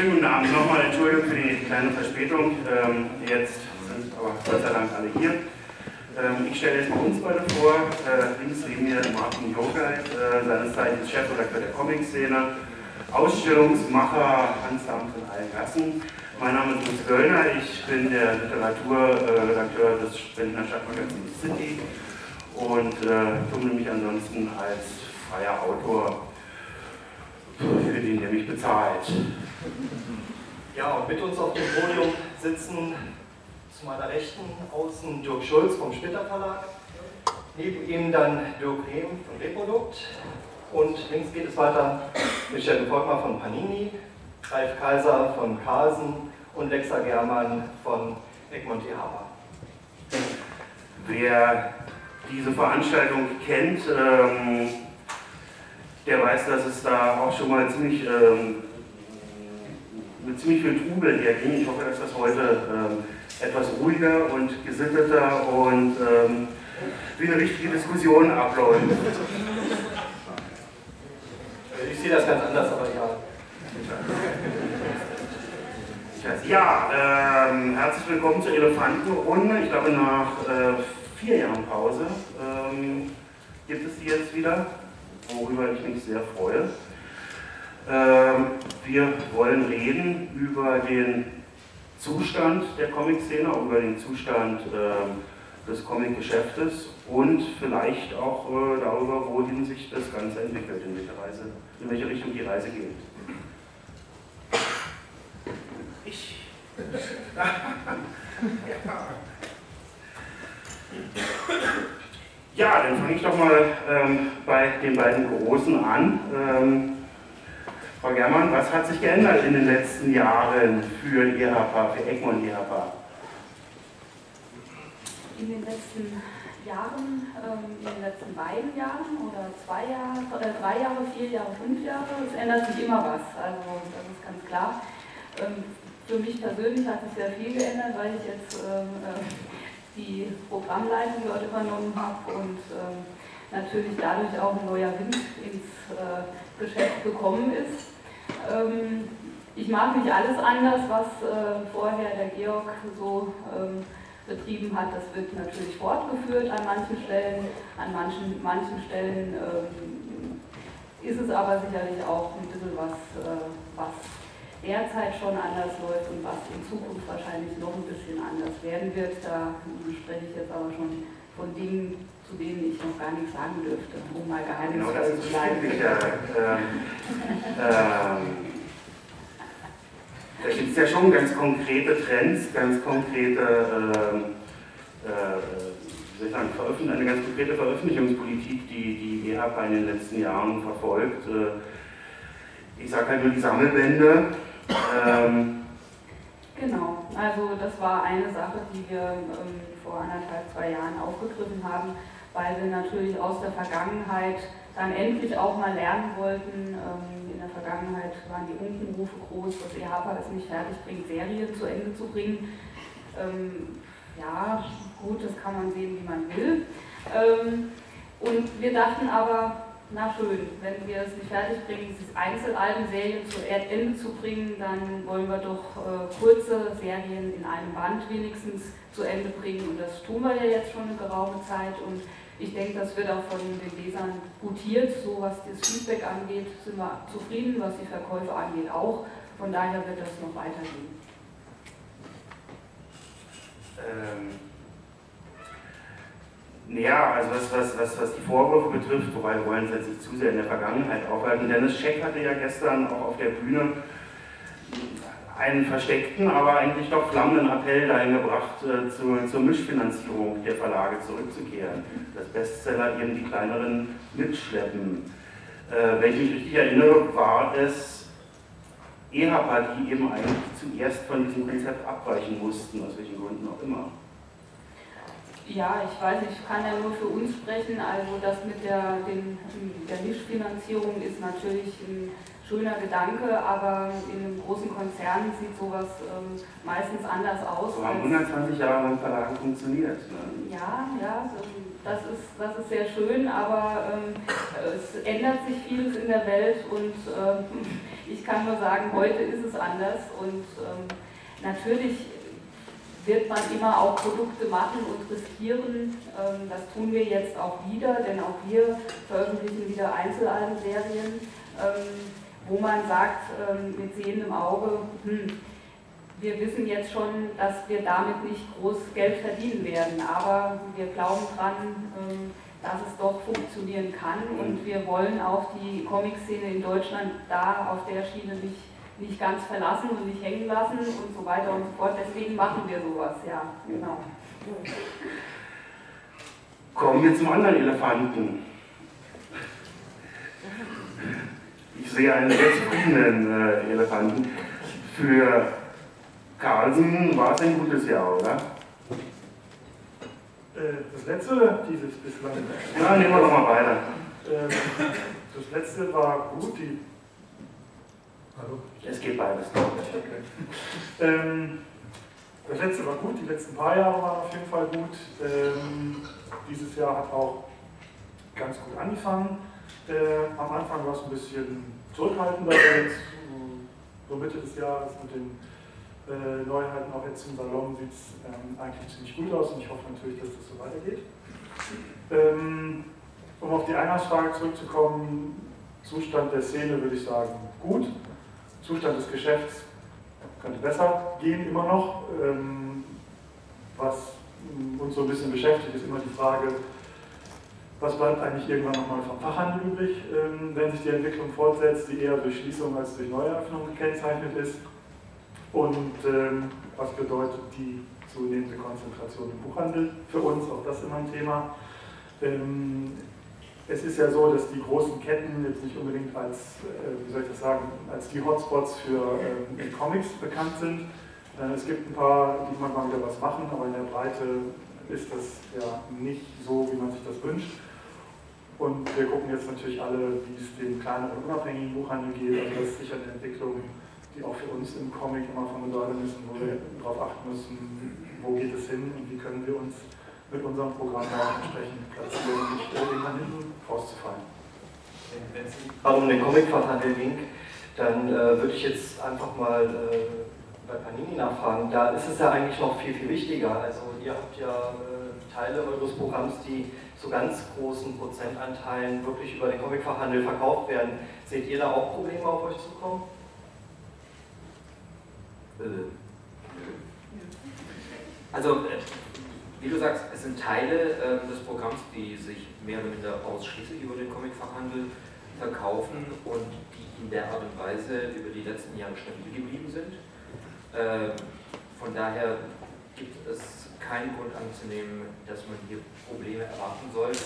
schönen guten Abend nochmal. Entschuldigung für die kleine Verspätung. Ähm, jetzt sind aber Gott sei Dank alle hier. Ähm, ich stelle jetzt mal uns beide vor. Äh, links neben mir Martin Jogert, äh, seines Zeichens Chefredakteur der Comic-Szene, Ausstellungsmacher Hans Dampf in allen Gassen. Mein Name ist Lutz Göllner, ich bin der Literaturredakteur des Berliner Stadtmagazins City und äh, tummel mich ansonsten als freier Autor für den, der mich bezahlt. Ja, und mit uns auf dem Podium sitzen zu meiner Rechten außen Dirk Schulz vom Splitter Verlag, neben ihm dann Dirk Rehm von Reprodukt. Und links geht es weiter mit Steffen Volkmar von Panini, Ralf Kaiser von Carlsen und Lexa Germann von Egmont Haber. Wer diese Veranstaltung kennt, ähm, der weiß, dass es da auch schon mal ziemlich, ähm, mit ziemlich viel Trubel herging. Ich hoffe, dass das heute ähm, etwas ruhiger und gesitteter und ähm, wie eine richtige Diskussion abläuft. Ich sehe das ganz anders, aber ja. Ja, ähm, herzlich willkommen zur Elefantenrunde. Ich glaube, nach äh, vier Jahren Pause ähm, gibt es die jetzt wieder worüber ich mich sehr freue. Ähm, wir wollen reden über den Zustand der Comic-Szene, auch über den Zustand äh, des Comic-Geschäftes und vielleicht auch äh, darüber, wohin sich das Ganze entwickelt, in welche, Reise, in welche Richtung die Reise geht. Ich. Ja, dann fange ich doch mal ähm, bei den beiden Großen an. Ähm, Frau Germann, was hat sich geändert in den letzten Jahren für EHPA, für Egmont EHPA? In den letzten Jahren, ähm, in den letzten beiden Jahren oder zwei Jahre, drei Jahre, vier Jahre, fünf Jahre, es ändert sich immer was. Also das ist ganz klar. Ähm, für mich persönlich hat sich sehr viel geändert, weil ich jetzt ähm, äh, die Programmleitung dort übernommen habe und natürlich dadurch auch ein neuer Wind ins äh, Geschäft gekommen ist. Ähm, ich mag nicht alles anders, was äh, vorher der Georg so ähm, betrieben hat. Das wird natürlich fortgeführt an manchen Stellen. An manchen, manchen Stellen ähm, ist es aber sicherlich auch ein bisschen was, äh, was derzeit schon anders läuft und was in Zukunft wahrscheinlich noch ein bisschen anders werden wird. Da spreche ich jetzt aber schon von Dingen, zu denen ich noch gar nichts sagen dürfte, um mal geheimnisvoll genau, zu bleiben. Ja, ähm, ähm, da gibt es ja schon ganz konkrete Trends, ganz konkrete ähm, äh, eine ganz konkrete Veröffentlichungspolitik, die die EHP in den letzten Jahren verfolgt. Äh, ich sage halt nur die Sammelbände, ähm, genau, also das war eine Sache, die wir ähm, vor anderthalb, zwei Jahren aufgegriffen haben, weil wir natürlich aus der Vergangenheit dann endlich auch mal lernen wollten. Ähm, in der Vergangenheit waren die Unkenrufe groß, dass EHPA es nicht fertig bringt, Serien zu Ende zu bringen. Ähm, ja, gut, das kann man sehen, wie man will. Ähm, und wir dachten aber, na schön, wenn wir es nicht fertig bringen, diese Einzelalbenserien zu Ende zu bringen, dann wollen wir doch äh, kurze Serien in einem Band wenigstens zu Ende bringen. Und das tun wir ja jetzt schon eine geraume Zeit. Und ich denke, das wird auch von den Lesern gutiert. So was das Feedback angeht, sind wir zufrieden, was die Verkäufe angeht auch. Von daher wird das noch weitergehen. Ähm ja, also was, was, was, was die Vorwürfe betrifft, wobei wir wollen es jetzt nicht zu sehr in der Vergangenheit aufhalten. Dennis Scheck hatte ja gestern auch auf der Bühne einen versteckten, aber eigentlich doch flammenden Appell dahin gebracht, äh, zur, zur Mischfinanzierung der Verlage zurückzukehren. Dass Bestseller eben die kleineren mitschleppen. Äh, wenn ich mich richtig erinnere, war es EHPA, die eben eigentlich zuerst von diesem Konzept abweichen mussten, aus welchen Gründen auch immer. Ja, ich weiß, ich kann ja nur für uns sprechen. Also das mit der, den, der Mischfinanzierung ist natürlich ein schöner Gedanke, aber in einem großen Konzern sieht sowas ähm, meistens anders aus. Haben 120 Jahre lang Verlage funktioniert. Ne? Ja, ja, das ist, das ist sehr schön, aber ähm, es ändert sich vieles in der Welt und ähm, Ich kann nur sagen, heute ist es anders und ähm, natürlich wird man immer auch Produkte machen und riskieren. Ähm, das tun wir jetzt auch wieder, denn auch wir veröffentlichen wieder Einzelalbenserien, ähm, wo man sagt ähm, mit sehendem Auge, hm, wir wissen jetzt schon, dass wir damit nicht groß Geld verdienen werden, aber wir glauben dran, dass es doch funktionieren kann und wir wollen auch die Comic-Szene in Deutschland da auf der Schiene nicht nicht ganz verlassen und nicht hängen lassen und so weiter und so fort. Deswegen machen wir sowas, ja, genau. Kommen wir zum anderen Elefanten. Ich sehe einen sehr zufriedenen äh, Elefanten. Für Carlsen war es ein gutes Jahr, oder? Äh, das letzte oder dieses bislang? Ja, nehmen wir doch mal weiter. Ähm, das letzte war gut, die Hallo? Es geht beides. Okay. Ähm, das letzte war gut, die letzten paar Jahre waren auf jeden Fall gut. Ähm, dieses Jahr hat auch ganz gut angefangen. Äh, am Anfang war es ein bisschen zurückhaltender, jetzt so Mitte des Jahres mit den äh, Neuheiten auch jetzt im Salon sieht es ähm, eigentlich ziemlich gut aus und ich hoffe natürlich, dass das so weitergeht. Ähm, um auf die Eingangsfrage zurückzukommen, Zustand der Szene würde ich sagen gut. Zustand des Geschäfts könnte besser gehen, immer noch. Ähm, was uns so ein bisschen beschäftigt, ist immer die Frage, was bleibt eigentlich irgendwann nochmal vom Fachhandel übrig, ähm, wenn sich die Entwicklung fortsetzt, die eher durch Schließung als durch Neueröffnung gekennzeichnet ist. Und ähm, was bedeutet die zunehmende Konzentration im Buchhandel für uns, auch das immer ein Thema. Es ist ja so, dass die großen Ketten jetzt nicht unbedingt als, äh, wie soll ich das sagen, als die Hotspots für Comics bekannt sind. Äh, es gibt ein paar, die manchmal wieder was machen, aber in der Breite ist das ja nicht so, wie man sich das wünscht. Und wir gucken jetzt natürlich alle, wie es dem kleinen und unabhängigen Buchhandel geht. Also das ist sicher eine Entwicklung, die auch für uns im Comic immer von Bedeutung ist und wo wir darauf achten müssen, wo geht es hin und wie können wir uns mit unserem Programm auch entsprechend platzieren und nicht irgendwann hinten rauszufallen. Gerade um den Comic-Fachhandel ging, dann äh, würde ich jetzt einfach mal äh, bei Panini nachfragen. Da ist es ja eigentlich noch viel, viel wichtiger. Also ihr habt ja äh, Teile eures Programms, die zu ganz großen Prozentanteilen wirklich über den Comic-Fachhandel verkauft werden. Seht ihr da auch Probleme auf euch zukommen? Also äh, wie du sagst, es sind Teile äh, des Programms, die sich mehr oder minder ausschließlich über den Comicfachhandel verkaufen und die in der Art und Weise über die letzten Jahre stabil geblieben sind. Ähm, von daher gibt es keinen Grund anzunehmen, dass man hier Probleme erwarten sollte.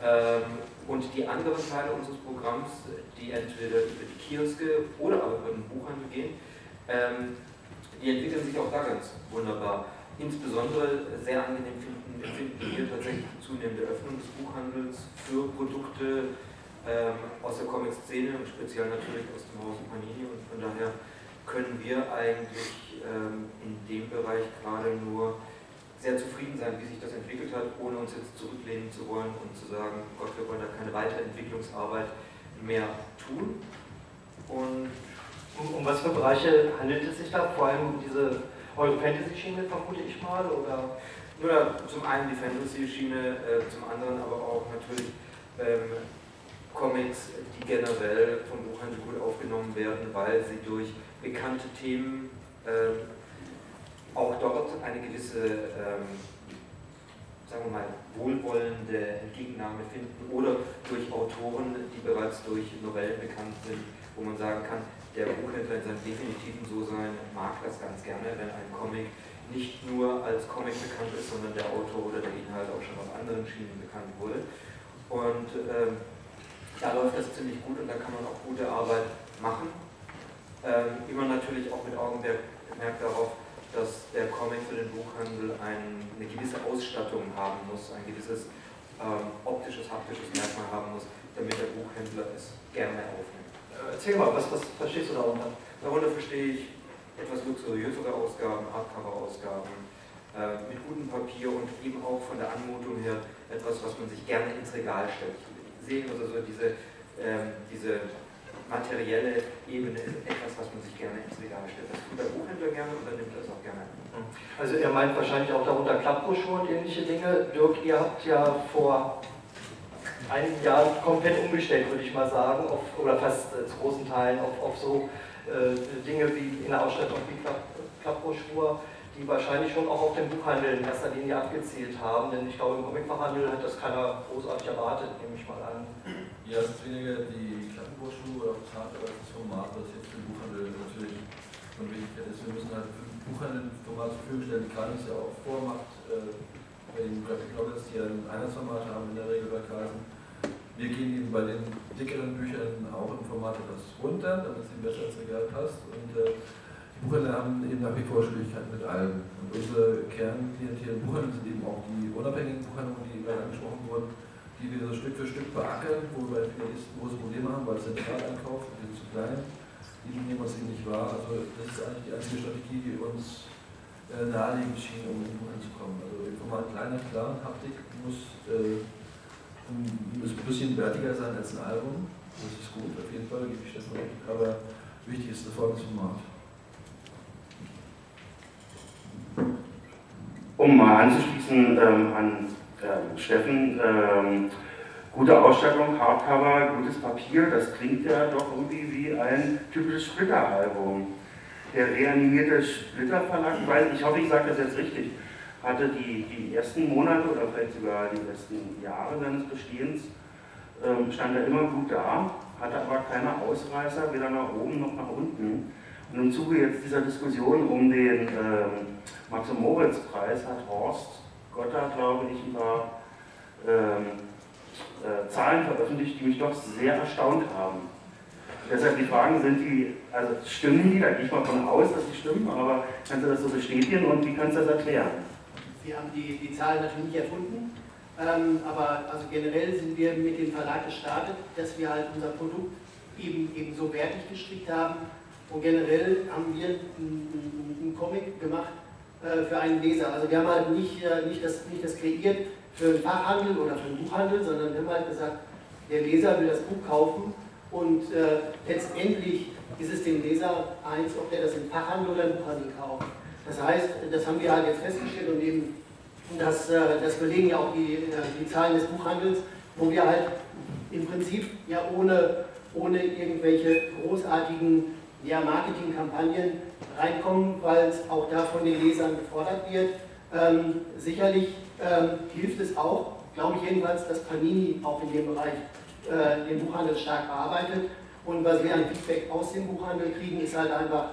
Ähm, und die anderen Teile unseres Programms, die entweder über die Kioske oder aber über den Buchhandel gehen, ähm, die entwickeln sich auch da ganz wunderbar. Insbesondere sehr angenehm finden, finden wir tatsächlich die zunehmende Öffnung des Buchhandels für Produkte ähm, aus der Comic-Szene und speziell natürlich aus dem Hause Panini. Und von daher können wir eigentlich ähm, in dem Bereich gerade nur sehr zufrieden sein, wie sich das entwickelt hat, ohne uns jetzt zurücklehnen zu wollen und zu sagen, Gott, wir wollen da keine Weiterentwicklungsarbeit mehr tun. Und um, um was für Bereiche handelt es sich da? Vor allem diese eure Fantasy-Schiene, vermute ich mal? Oder? Ja, zum einen die Fantasy-Schiene, äh, zum anderen aber auch natürlich ähm, Comics, die generell vom Buchhandel gut aufgenommen werden, weil sie durch bekannte Themen ähm, auch dort eine gewisse, ähm, sagen wir mal, wohlwollende Entgegennahme finden oder durch Autoren, die bereits durch Novellen bekannt sind, wo man sagen kann, der Buchhändler in seinem definitiven So-Sein mag das ganz gerne, wenn ein Comic nicht nur als Comic bekannt ist, sondern der Autor oder der Inhalt auch schon auf anderen Schienen bekannt wurde. Und ähm, da läuft das ziemlich gut und da kann man auch gute Arbeit machen. Ähm, immer natürlich auch mit Augenmerk darauf, dass der Comic für den Buchhandel ein, eine gewisse Ausstattung haben muss, ein gewisses ähm, optisches, haptisches Merkmal haben muss, damit der Buchhändler es gerne aufnimmt. Erzähl mal, was, was verstehst du darunter? Darunter verstehe ich etwas luxuriösere Ausgaben, Hardcover-Ausgaben, äh, mit gutem Papier und eben auch von der Anmutung her etwas, was man sich gerne ins Regal stellt. Ich sehe also so diese, äh, diese materielle Ebene ist etwas, was man sich gerne ins Regal stellt. Das tut der Buchhändler gerne und dann nimmt er es auch gerne an. Also er meint wahrscheinlich auch darunter Klappbroschüren und ähnliche Dinge. Dirk, ihr habt ja vor einigen Jahren komplett umgestellt, würde ich mal sagen, auf, oder fast äh, zu großen Teilen auf, auf so äh, Dinge wie in der Ausstattung wie Klapp, Klappbroschur die wahrscheinlich schon auch auf den Buchhandel in erster Linie abgezielt haben, denn ich glaube, im Comicfachhandel hat das keiner großartig erwartet, nehme ich mal an. Ja, es ist weniger die Klappenbroschur oder Hard, aber das Format, das jetzt für Buchhandel natürlich von Wichtigkeit ist. Wir müssen halt Buchhandel ein Format zur Verfügung stellen, die Kanis ja auch vormacht, äh, bei den Graphic Novels, die ein Einheitsformat haben in der Regel bei Kreisen. Wir gehen eben bei den dickeren Büchern auch im Format etwas runter, damit es ihnen besser ins Regal passt. Und äh, die Buchhändler haben eben nach wie vor Schwierigkeiten mit allem. Und unsere Kernklientel Buchhändler sind eben auch die unabhängigen Buchhändler, die gerade angesprochen wurden, die wir so Stück für Stück beackern, wo wir vielleicht große Probleme haben, weil Zentralankauf ist zu klein. Die nehmen uns eben nicht wahr. Also das ist eigentlich die einzige Strategie, die uns äh, naheliegend schien, um in Buchhandel zu kommen. Also Format kleiner, klar, Haptik muss äh, ein bisschen wertiger sein als ein Album. Das ist gut, auf jeden Fall, gebe ich das recht. Aber wichtig ist das Format. Um mal anzuschließen ähm, an äh, Steffen, ähm, gute Ausstattung, Hardcover, gutes Papier, das klingt ja doch irgendwie wie ein typisches Splitter-Album. Der reanimierte Splitter-Verlag, ich hoffe, ich sage das jetzt richtig, hatte die, die ersten Monate oder vielleicht sogar die ersten Jahre seines Bestehens, ähm, stand er immer gut da, hatte aber keine Ausreißer, weder nach oben noch nach unten. Und im Zuge jetzt dieser Diskussion um den ähm, Max-Moritz-Preis hat Horst Gotthard, glaube ich, paar ähm, äh, Zahlen veröffentlicht, die mich doch sehr erstaunt haben. Deshalb die Fragen sind die, also stimmen die, da gehe ich mal von aus, dass sie stimmen, aber kannst du das so bestätigen und wie kannst du das erklären? Sie haben die, die Zahlen natürlich nicht erfunden, ähm, aber also generell sind wir mit dem Verlag gestartet, dass wir halt unser Produkt eben, eben so wertig gestrickt haben, und generell haben wir einen Comic gemacht äh, für einen Leser. Also wir haben halt nicht, äh, nicht, das, nicht das kreiert für den Fachhandel oder für den Buchhandel, sondern wir haben halt gesagt, der Leser will das Buch kaufen und äh, letztendlich ist es dem Leser eins, ob der das im Fachhandel oder im Buchhandel kauft. Das heißt, das haben wir halt jetzt festgestellt und eben das, äh, das belegen ja auch die, die Zahlen des Buchhandels, wo wir halt im Prinzip ja ohne, ohne irgendwelche großartigen ja, Marketingkampagnen reinkommen, weil es auch da von den Lesern gefordert wird. Ähm, sicherlich ähm, hilft es auch, glaube ich jedenfalls, dass Panini auch in dem Bereich äh, den Buchhandel stark bearbeitet. Und was wir an Feedback aus dem Buchhandel kriegen, ist halt einfach,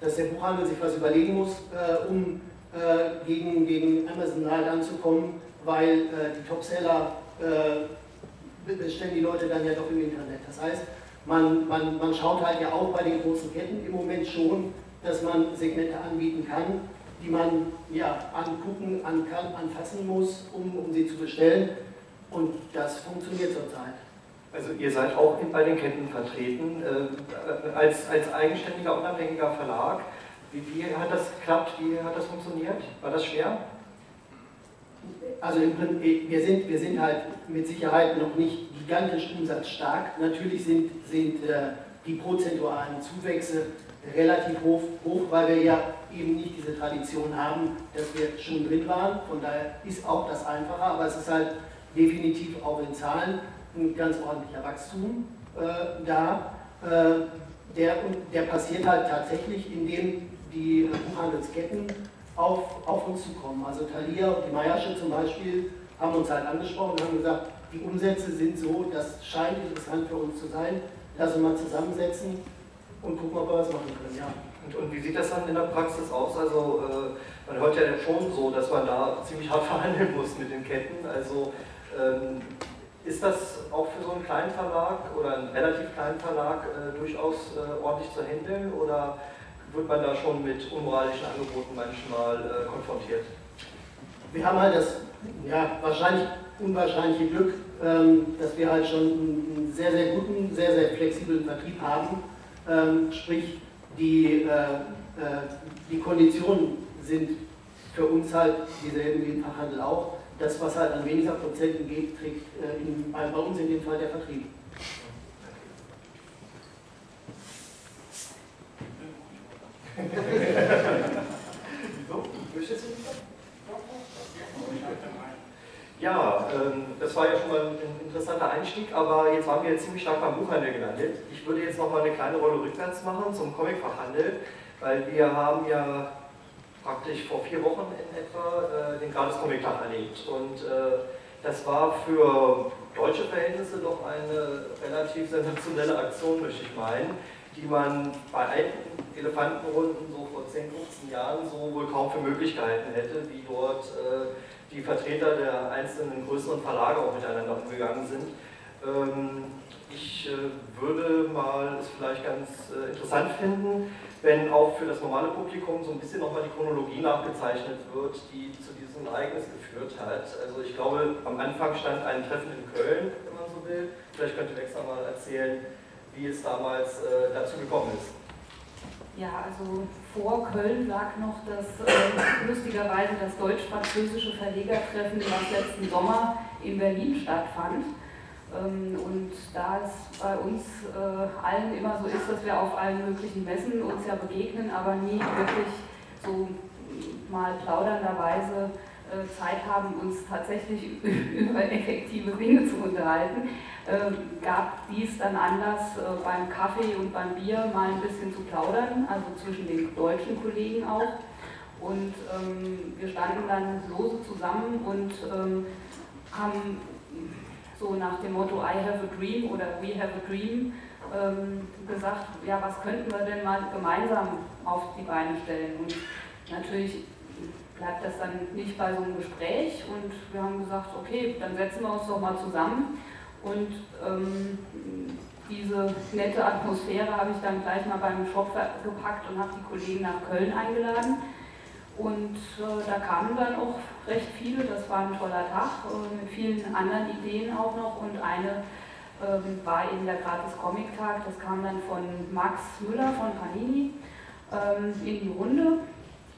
dass der Buchhandel sich was überlegen muss, äh, um äh, gegen, gegen Amazon halt anzukommen, weil äh, die Topseller äh, bestellen die Leute dann ja doch im Internet. Das heißt, man, man, man schaut halt ja auch bei den großen Ketten im Moment schon, dass man Segmente anbieten kann, die man ja angucken, an kann, anfassen muss, um, um sie zu bestellen. Und das funktioniert zurzeit. Also ihr seid auch bei den Ketten vertreten, äh, als, als eigenständiger, unabhängiger Verlag. Wie, wie hat das geklappt? Wie hat das funktioniert? War das schwer? Also im Prinzip, wir sind, wir sind halt mit Sicherheit noch nicht gigantisch umsatzstark. Natürlich sind, sind äh, die prozentualen Zuwächse relativ hoch, hoch, weil wir ja eben nicht diese Tradition haben, dass wir schon drin waren. Von daher ist auch das einfacher, aber es ist halt definitiv auch in Zahlen ein ganz ordentlicher Wachstum äh, da. Äh, der, der passiert halt tatsächlich, indem die Buchhandelsketten auf, auf uns zukommen. Also Thalia und die Meiersche zum Beispiel haben uns halt angesprochen und haben gesagt, die Umsätze sind so, das scheint interessant für uns zu sein. Lass uns mal zusammensetzen und gucken, ob wir was machen können. Ja. Und, und wie sieht das dann in der Praxis aus? Also äh, man hört ja schon so, dass man da ziemlich hart verhandeln muss mit den Ketten. Also ähm, ist das auch für so einen kleinen Verlag oder einen relativ kleinen Verlag äh, durchaus äh, ordentlich zu handeln oder wird man da schon mit unmoralischen Angeboten manchmal äh, konfrontiert? Wir haben halt das ja, wahrscheinlich unwahrscheinliche Glück, ähm, dass wir halt schon einen sehr, sehr guten, sehr, sehr flexiblen Vertrieb haben. Ähm, sprich die, äh, äh, die Konditionen sind für uns halt dieselben wie im Fachhandel auch. Das, was halt an weniger Prozenten geht, trägt äh, bei uns in dem Fall der Vertrieb. Wieso? Möchtest du? Ja, ähm, das war ja schon mal ein interessanter Einstieg, aber jetzt waren wir jetzt ziemlich stark beim Buchhandel gelandet. Ich würde jetzt noch mal eine kleine Rolle rückwärts machen zum Comicfachhandel, weil wir haben ja praktisch vor vier Wochen in etwa äh, den Gratis Comic Tag erlebt und äh, das war für deutsche Verhältnisse doch eine relativ sensationelle Aktion, möchte ich meinen, die man bei alten Elefantenrunden so vor 10, 15 Jahren so wohl kaum für Möglichkeiten hätte, wie dort äh, die Vertreter der einzelnen größeren Verlage auch miteinander umgegangen sind. Ähm, ich äh, würde mal es vielleicht ganz äh, interessant finden, wenn auch für das normale Publikum so ein bisschen nochmal die Chronologie nachgezeichnet wird, die zu diesem Ereignis geführt hat. Also ich glaube, am Anfang stand ein Treffen in Köln, wenn man so will. Vielleicht könnte Wex mal erzählen, wie es damals äh, dazu gekommen ist. Ja, also vor Köln lag noch das äh, lustigerweise das deutsch-französische Verlegertreffen, was letzten Sommer in Berlin stattfand. Ähm, und da es bei uns äh, allen immer so ist, dass wir auf allen möglichen Messen uns ja begegnen, aber nie wirklich so mal plaudernderweise Zeit haben, uns tatsächlich über effektive Dinge zu unterhalten, ähm, gab dies dann Anlass, äh, beim Kaffee und beim Bier mal ein bisschen zu plaudern, also zwischen den deutschen Kollegen auch. Und ähm, wir standen dann lose zusammen und ähm, haben so nach dem Motto I have a dream oder we have a dream gesagt, ja, was könnten wir denn mal gemeinsam auf die Beine stellen? Und natürlich bleibt das dann nicht bei so einem Gespräch. Und wir haben gesagt, okay, dann setzen wir uns doch mal zusammen. Und ähm, diese nette Atmosphäre habe ich dann gleich mal beim Shop gepackt und habe die Kollegen nach Köln eingeladen. Und äh, da kamen dann auch recht viele, das war ein toller Tag äh, mit vielen anderen Ideen auch noch. Und eine äh, war eben der Gratis Comic Tag, das kam dann von Max Müller von Panini ähm, in die Runde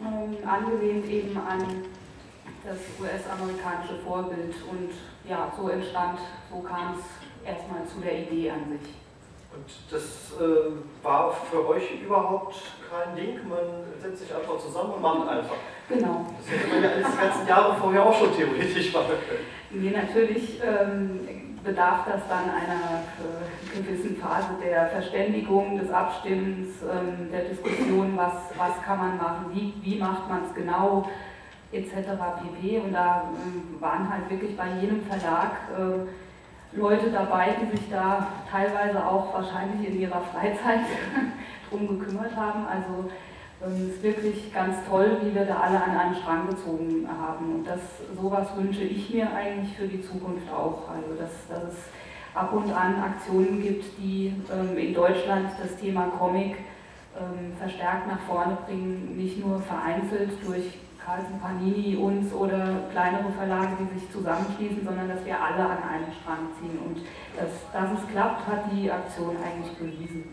ähm, angelehnt eben an das US-amerikanische Vorbild. Und ja, so entstand, so kam es erstmal zu der Idee an sich. Und das äh, war für euch überhaupt kein Ding? Man setzt sich einfach zusammen und macht einfach. Genau. Das hätte man ja die ganzen Jahre vorher auch schon theoretisch machen können. Nee, natürlich ähm, bedarf das dann einer äh, gewissen Phase der Verständigung, des Abstimmens, ähm, der Diskussion, was, was kann man machen, wie, wie macht man es genau, etc. pp. Und da ähm, waren halt wirklich bei jedem Verlag äh, Leute dabei, die sich da teilweise auch wahrscheinlich in ihrer Freizeit drum gekümmert haben. Also es ist wirklich ganz toll, wie wir da alle an einen Strang gezogen haben. Und das, sowas wünsche ich mir eigentlich für die Zukunft auch. Also dass, dass es ab und an Aktionen gibt, die ähm, in Deutschland das Thema Comic ähm, verstärkt nach vorne bringen, nicht nur vereinzelt durch Carlsen Panini, uns oder kleinere Verlage, die sich zusammenschließen, sondern dass wir alle an einen Strang ziehen. Und dass, dass es klappt, hat die Aktion eigentlich bewiesen.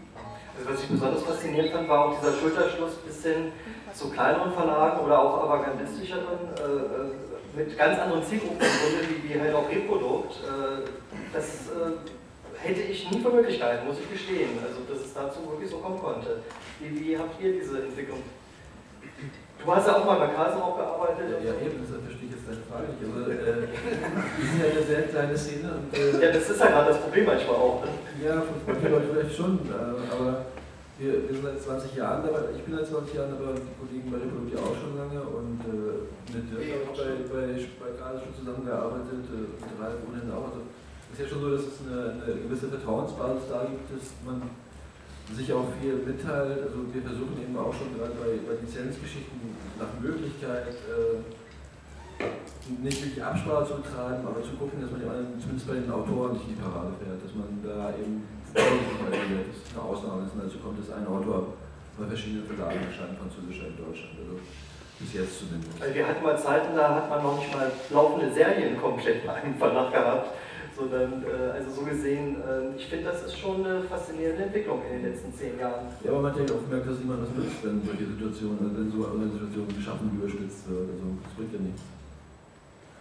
Also was ich besonders faszinierend fand, war auch dieser Schulterschluss bis hin zu kleineren Verlagen oder auch avantgardistischeren, äh, äh, mit ganz anderen Zielgruppen wie, wie halt auch Reprodukt. Äh, das äh, hätte ich nie für Möglichkeiten, muss ich gestehen, also dass es dazu wirklich so kommen konnte. Wie, wie habt ihr diese Entwicklung? Du hast ja auch mal bei Carlsen auch gearbeitet. Ja, ja eben, deshalb verstehe ich jetzt deine Frage nicht. Also, äh, wir sind ja eine sehr kleine Szene. Und, äh, ja, das ist ja gerade das Problem manchmal auch. Ne? Ja, von Leuten vielleicht schon, äh, aber wir, wir, sind seit 20 Jahren dabei. Ich bin seit 20 Jahren dabei und die Kollegen bei ja auch schon lange. Und äh, mit Dirk ich bei, bei, bei Carlsen schon zusammengearbeitet, äh, mit Ralf ohnehin auch. Also, es ist ja schon so, dass es eine, eine gewisse Vertrauensbasis da gibt, dass man sich auch viel mitteilt. Also wir versuchen eben auch schon gerade bei, bei Lizenzgeschichten nach Möglichkeit äh, nicht wirklich Absprache zu betreiben, aber zu gucken, dass man den, zumindest bei den Autoren nicht in die Parade fährt, dass man da eben vorsichtig. Das ist eine Ausnahme ist. Dazu kommt, dass ein Autor bei verschiedenen Verlagen erscheint, französischer in Deutschland. Also bis jetzt zumindest. Also wir hatten mal Zeiten, da hat man noch nicht mal laufende Serien komplett bei einem Verlag gehabt sondern äh, also so gesehen, äh, ich finde, das ist schon eine faszinierende Entwicklung in den letzten zehn Jahren. Ja, aber man hat ja auch gemerkt, dass niemand was nützt, wenn solche Situationen, wenn so eine Situation geschaffen überspitzt wird. Also das bringt ja nichts.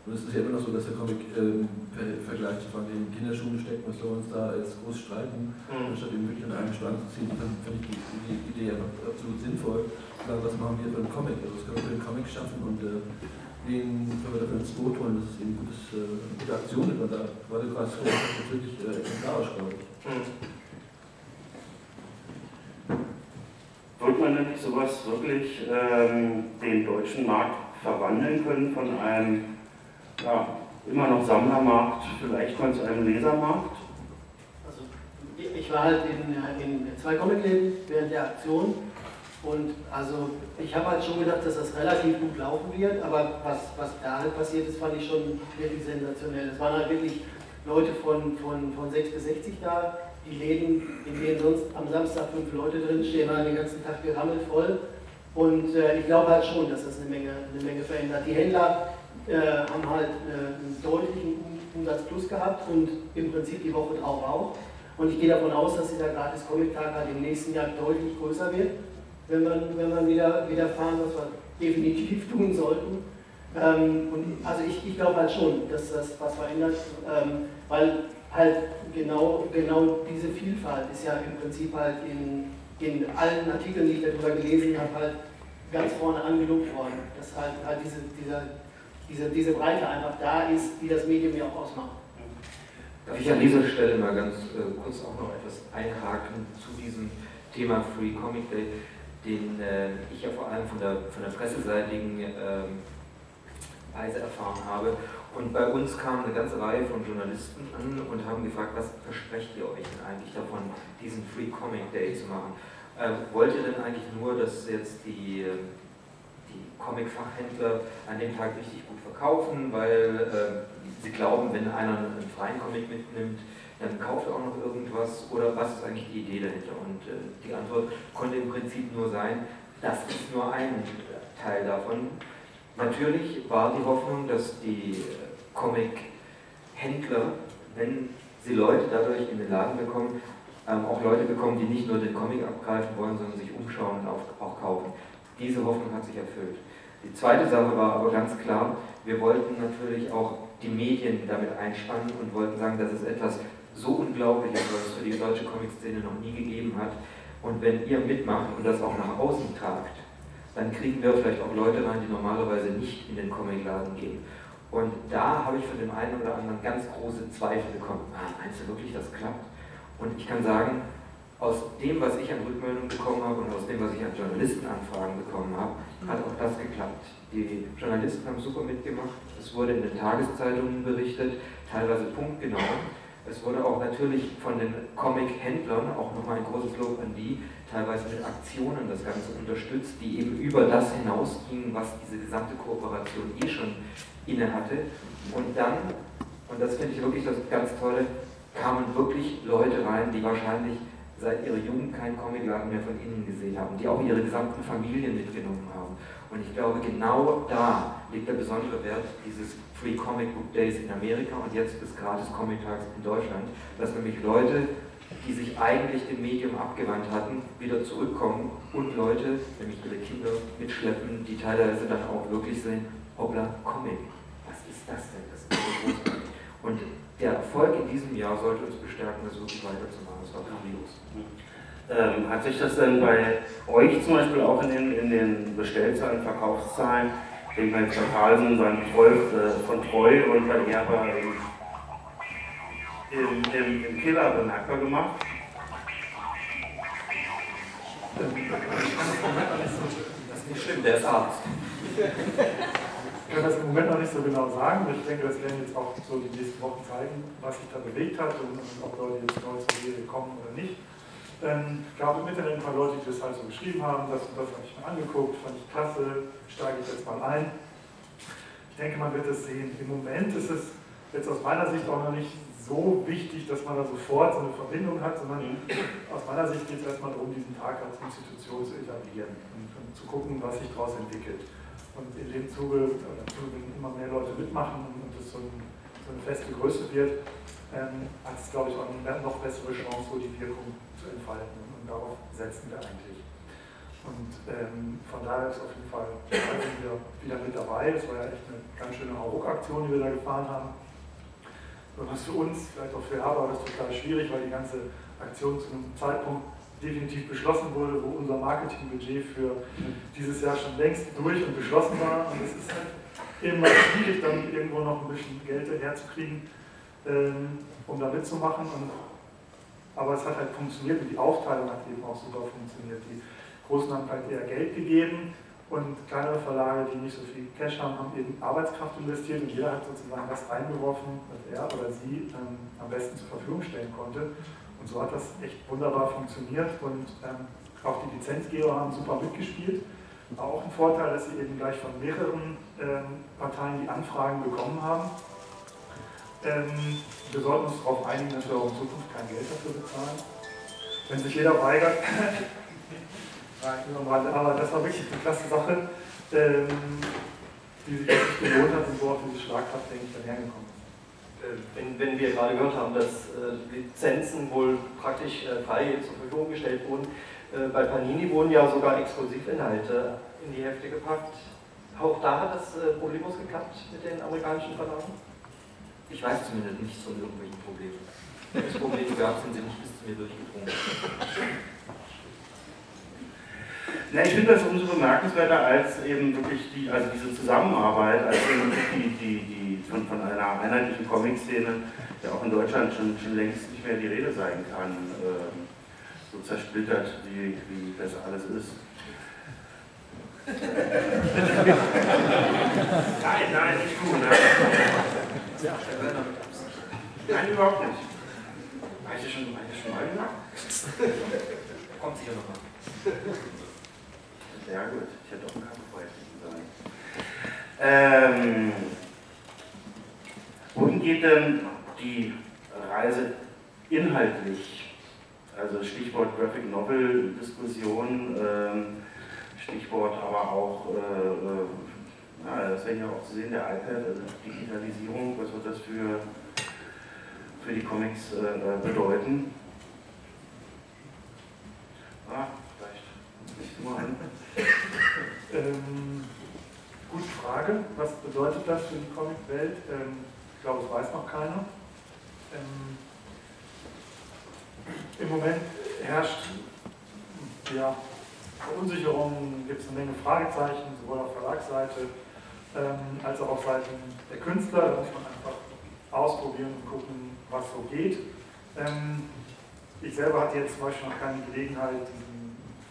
Und es ist ja immer noch so, dass der Comic ähm, Vergleich zu den Kinderschuhen steckt, was wir uns da jetzt groß streiten, mhm. anstatt eben wirklich an einem Strang zu ziehen, dann finde ich die, die, Idee einfach absolut sinnvoll. Sagen, was machen wir für einen Comic? Also, was können wir für einen Comic schaffen und äh, wen können wir dafür ins Boot holen? Das ist eben gutes, äh, eine gute Aktion, die man da, gerade gerade so, natürlich äh, exemplarisch, glaube ich. Mhm. Wird man denn nicht sowas wirklich ähm, den deutschen Markt verwandeln können von einem ja, immer noch Sammlermarkt vielleicht mal zu einem Lesermarkt? Also ich war halt in, in zwei Comicläden während der Aktion und also ich habe halt schon gedacht, dass das relativ gut laufen wird, aber was, was da halt passiert ist, fand ich schon wirklich sensationell. Es waren halt wirklich Leute von, von, von 6 bis 60 da, die Läden, in denen sonst am Samstag fünf Leute drinstehen, waren den ganzen Tag gerammelt voll. Und äh, ich glaube halt schon, dass das eine Menge, eine Menge verändert. Die Händler äh, haben halt äh, einen deutlichen Umsatz plus gehabt und im Prinzip die Woche drauf auch. Und ich gehe davon aus, dass dieser gratis Comic-Tag halt im nächsten Jahr deutlich größer wird, wenn man, wenn man wieder, wieder fahren, was wir definitiv tun sollten. Ähm, und also ich, ich glaube halt schon, dass das was verändert, ähm, weil halt genau, genau diese Vielfalt ist ja im Prinzip halt in, in allen Artikeln, die ich darüber gelesen habe, halt ganz vorne angelobt worden, dass halt, halt diese, dieser, diese, diese Breite einfach da ist, die das Medium ja auch ausmacht. Darf ich an dieser Stelle mal ganz äh, kurz auch noch etwas einhaken zu diesem Thema Free Comic Day, den äh, ich ja vor allem von der, von der presseseitigen äh, Weise erfahren habe. Und bei uns kam eine ganze Reihe von Journalisten an und haben gefragt, was versprecht ihr euch denn eigentlich davon, diesen Free Comic Day zu machen? Äh, wollt ihr denn eigentlich nur, dass jetzt die, die Comic-Fachhändler an dem Tag richtig gut verkaufen, weil äh, sie glauben, wenn einer einen freien Comic mitnimmt, dann kauft er auch noch irgendwas oder was ist eigentlich die Idee dahinter? Und äh, die Antwort konnte im Prinzip nur sein, das ist nur ein Teil davon. Natürlich war die Hoffnung, dass die äh, Comic-Händler, wenn sie Leute dadurch in den Laden bekommen, ähm, auch Leute bekommen, die nicht nur den Comic abgreifen wollen, sondern sich umschauen und auch, auch kaufen. Diese Hoffnung hat sich erfüllt. Die zweite Sache war aber ganz klar, wir wollten natürlich auch die Medien damit einspannen und wollten sagen, das ist etwas so Unglaubliches, was es für die deutsche Comic-Szene noch nie gegeben hat. Und wenn ihr mitmacht und das auch nach außen tragt, dann kriegen wir vielleicht auch Leute rein, die normalerweise nicht in den Comicladen gehen. Und da habe ich von dem einen oder anderen ganz große Zweifel bekommen. Ah, meinst du wirklich, das klappt? Und ich kann sagen, aus dem, was ich an Rückmeldungen bekommen habe und aus dem, was ich an Journalistenanfragen bekommen habe, hat auch das geklappt. Die Journalisten haben super mitgemacht. Es wurde in den Tageszeitungen berichtet, teilweise punktgenau. Es wurde auch natürlich von den Comic-Händlern, auch nochmal ein großes Lob an die, teilweise mit Aktionen das Ganze unterstützt, die eben über das hinausgingen, was diese gesamte Kooperation eh schon inne hatte. Und dann, und das finde ich wirklich das ganz Tolle, kamen wirklich Leute rein, die wahrscheinlich seit ihrer Jugend keinen Comicladen mehr von innen gesehen haben, die auch ihre gesamten Familien mitgenommen haben. Und ich glaube, genau da liegt der besondere Wert dieses Free Comic Book Days in Amerika und jetzt des gratis Comic Tags in Deutschland, dass nämlich Leute, die sich eigentlich dem Medium abgewandt hatten, wieder zurückkommen und Leute, nämlich ihre Kinder, mitschleppen, die teilweise dann auch wirklich sehen, hoppla, Comic, was ist das denn? Das ist so. Und der Erfolg in diesem Jahr sollte uns bestärken, das wirklich weiterzumachen. Das war grandios. Ähm, hat sich das denn bei euch zum Beispiel auch in den, in den Bestellzahlen, Verkaufszahlen, jetzt bei Carlsen beim Treu, äh, von Treu und bei Erber im, im, im Killer bemerkbar gemacht? Das ist nicht schlimm, der ist Arzt. Ich kann das im Moment noch nicht so genau sagen. Ich denke, das werden jetzt auch so die nächsten Wochen zeigen, was sich da bewegt hat und, ob Leute jetzt neu zur Serie kommen oder nicht. Ähm, gab im Internet ein paar Leute, die das halt so geschrieben haben, das das habe ich mir angeguckt, fand ich klasse, steige ich jetzt mal ein. Ich denke, man wird es sehen. Im Moment ist es jetzt aus meiner Sicht auch noch nicht so wichtig, dass man da sofort so eine Verbindung hat, sondern aus meiner Sicht geht es erstmal darum, diesen Tag als Institution zu etablieren und zu gucken, was sich daraus entwickelt. Und in dem Zuge, wenn immer mehr Leute mitmachen und es so, ein, so eine feste Größe wird, ähm, hat es, glaube ich, auch eine noch bessere Chance, so die Wirkung zu entfalten. Und darauf setzen wir eigentlich. Und ähm, von daher ist auf jeden Fall sind wieder mit dabei. Das war ja echt eine ganz schöne Hauruck-Aktion, die wir da gefahren haben. Was für uns, vielleicht auch für Herber, das total schwierig, weil die ganze Aktion zu einem Zeitpunkt definitiv beschlossen wurde, wo unser Marketingbudget für dieses Jahr schon längst durch und beschlossen war. Und es ist halt immer schwierig, dann irgendwo noch ein bisschen Geld herzukriegen, ähm, um da mitzumachen. Und, aber es hat halt funktioniert und die Aufteilung hat eben auch super funktioniert. Die Großen haben halt eher Geld gegeben und kleinere Verlage, die nicht so viel Cash haben, haben eben Arbeitskraft investiert und jeder hat sozusagen das reingeworfen, was er oder sie ähm, am besten zur Verfügung stellen konnte. Und so hat das echt wunderbar funktioniert und ähm, auch die Lizenzgeber haben super mitgespielt. War auch ein Vorteil, dass sie eben gleich von mehreren ähm, Parteien die Anfragen bekommen haben. Ähm, wir sollten uns darauf einigen, dass wir auch in Zukunft kein Geld dafür bezahlen. Wenn sich jeder weigert, aber das war wirklich eine klasse Sache, ähm, die sich gelohnt hat und wo auch diese Schlagkraft, denke ich, dann hergekommen wenn, wenn wir gerade gehört haben, dass äh, Lizenzen wohl praktisch äh, frei zur Verfügung gestellt wurden, äh, bei Panini wurden ja sogar Exklusivinhalte in die Hefte gepackt. Auch da hat das äh, problemlos geklappt mit den amerikanischen Verlagen? Ich weiß zumindest nichts von irgendwelchen Problemen. Wenn es Probleme gab, sind sie nicht bis zu mir durchgedrungen. Na, ich finde das umso bemerkenswerter als eben wirklich die, also diese Zusammenarbeit, als eben die, die, die von, von einer einheitlichen Comic-Szene ja auch in Deutschland schon, schon längst nicht mehr die Rede sein kann, äh, so zersplittert, wie, wie das alles ist. nein, nein, nicht gut. Ne? Nein, überhaupt nicht. Habe ich das schon, hab ich das schon mal gesagt? Kommt sicher nochmal. Sehr gut, ich hätte auch einen Kaffee sein. Ähm, wohin geht denn die Reise inhaltlich? Also Stichwort Graphic Novel Diskussion, ähm, Stichwort aber auch, äh, na, das wäre ja auch zu sehen, der iPad, also Digitalisierung, was wird das für, für die Comics äh, bedeuten? Ah, vielleicht nicht nur ein. Ähm, gute Frage. Was bedeutet das für die Comicwelt? Ähm, ich glaube, es weiß noch keiner. Ähm, Im Moment herrscht ja, Verunsicherung, gibt es eine Menge Fragezeichen, sowohl auf Verlagsseite ähm, als auch auf Seiten der Künstler. Da muss man einfach ausprobieren und gucken, was so geht. Ähm, ich selber hatte jetzt zum Beispiel noch keine Gelegenheit, diesen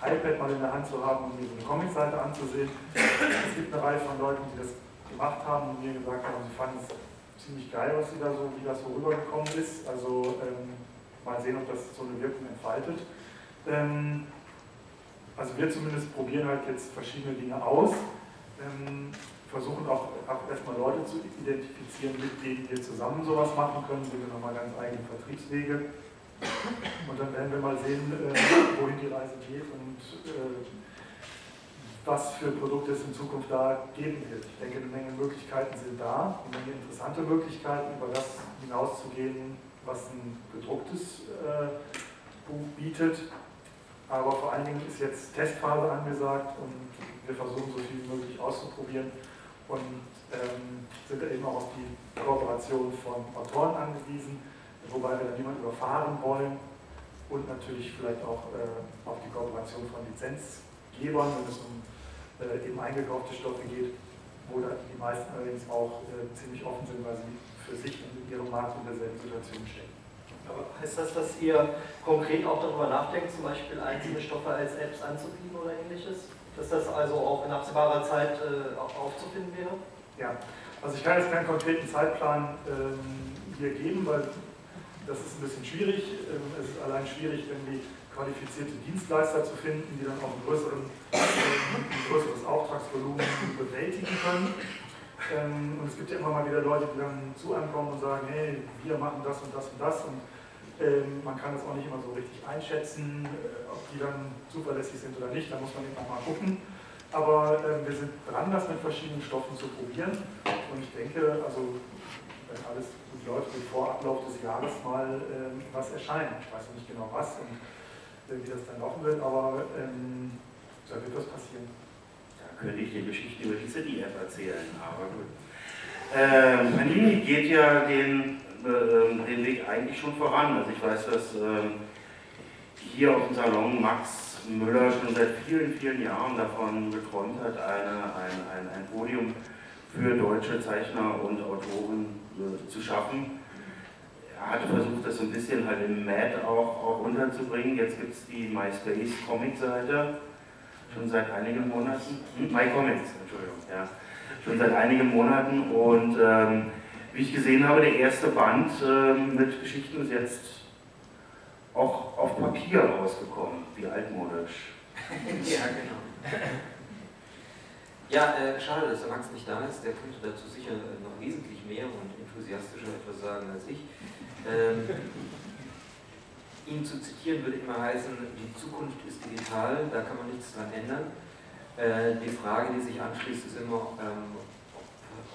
iPad mal in der Hand zu haben und mir so eine Comicseite anzusehen. Es gibt eine Reihe von Leuten, die das gemacht haben und mir gesagt haben, sie fanden es ziemlich geil, was sie da so, wie das so rübergekommen ist. Also ähm, mal sehen, ob das so eine Wirkung entfaltet. Ähm, also wir zumindest probieren halt jetzt verschiedene Dinge aus, ähm, versuchen auch, auch erstmal Leute zu identifizieren, mit denen wir zusammen sowas machen können, sind wir nochmal ganz eigene Vertriebswege. Und dann werden wir mal sehen, äh, wohin die Reise geht und äh, was für Produkte es in Zukunft da geben wird. Ich denke, eine Menge Möglichkeiten sind da, eine Menge interessante Möglichkeiten, über das hinauszugehen, was ein gedrucktes äh, Buch bietet. Aber vor allen Dingen ist jetzt Testphase angesagt und wir versuchen so viel wie möglich auszuprobieren und ähm, sind eben auch auf die Kooperation von Autoren angewiesen wobei wir dann niemanden überfahren wollen und natürlich vielleicht auch äh, auf die Kooperation von Lizenzgebern, wenn es um äh, eben eingekaufte Stoffe geht, wo dann die meisten allerdings auch äh, ziemlich offen sind, weil sie für sich in ihrem Markt in derselben Situation stecken. Aber heißt das, dass ihr konkret auch darüber nachdenkt, zum Beispiel einzelne Stoffe als Apps anzubieten oder ähnliches? Dass das also auch in absehbarer Zeit äh, aufzufinden wäre? Ja, also ich kann jetzt keinen konkreten Zeitplan ähm, hier geben, weil das ist ein bisschen schwierig. Ähm, es ist allein schwierig, irgendwie qualifizierte Dienstleister zu finden, die dann auch ähm, ein größeres Auftragsvolumen bewältigen können. Ähm, und es gibt ja immer mal wieder Leute, die dann zu einem kommen und sagen, hey, wir machen das und das und das. Und man kann das auch nicht immer so richtig einschätzen, äh, ob die dann zuverlässig sind oder nicht. Da muss man eben auch mal gucken. Aber wir sind dran, das mit verschiedenen Stoffen zu probieren. Und ich denke, also wenn alles gut läuft, wird vor Ablauf des Jahres mal ähm, was erscheinen. Ich weiß noch nicht genau was und äh, wie das dann laufen wird, aber ähm, Da wird was passieren. Da könnte ich dir Geschichten über die City-App erzählen, aber gut. Ähm, Panini geht ja den, äh, den Weg eigentlich schon voran. Also ich weiß, dass äh, hier auf dem Salon Max Müller schon seit vielen, vielen Jahren davon geträumt hat, eine, ein, ein, ein Podium für deutsche Zeichner und Autoren zu schaffen. Er hatte versucht, das so ein bisschen halt im Mad auch, auch unterzubringen. Jetzt gibt es die MySpace Comic-Seite, schon seit einigen Monaten. Hm? MyComics, Entschuldigung, ja. Schon seit einigen Monaten und ähm, wie ich gesehen habe, der erste Band ähm, mit Geschichten ist jetzt auch auf Papier rausgekommen, wie altmodisch. ja, genau. Ja, äh, schade, dass der Max nicht da ist. Der könnte dazu sicher noch wesentlich mehr und enthusiastischer etwas sagen als ich. Ähm, ihn zu zitieren würde immer heißen, die Zukunft ist digital, da kann man nichts dran ändern. Äh, die Frage, die sich anschließt, ist immer, ähm,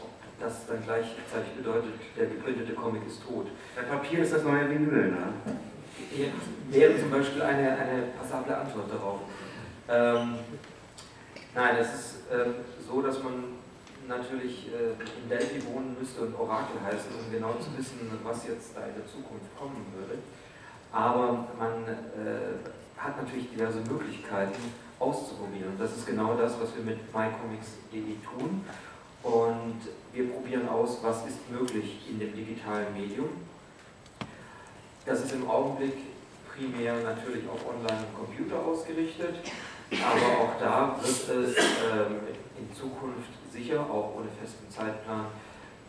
ob, das dann gleichzeitig bedeutet, der geprintete Comic ist tot. Bei Papier ist das neue Vinyl, ne? Hier wäre zum Beispiel eine, eine passable Antwort darauf. Ähm, nein, es ist ähm, so, dass man natürlich äh, in Delphi wohnen müsste und Orakel heißen, um genau zu wissen, was jetzt da in der Zukunft kommen würde. Aber man äh, hat natürlich diverse Möglichkeiten auszuprobieren. Und das ist genau das, was wir mit mycomics.de tun. Und wir probieren aus, was ist möglich in dem digitalen Medium. Das ist im Augenblick primär natürlich auf Online und Computer ausgerichtet, aber auch da wird es ähm, in Zukunft sicher, auch ohne festen Zeitplan,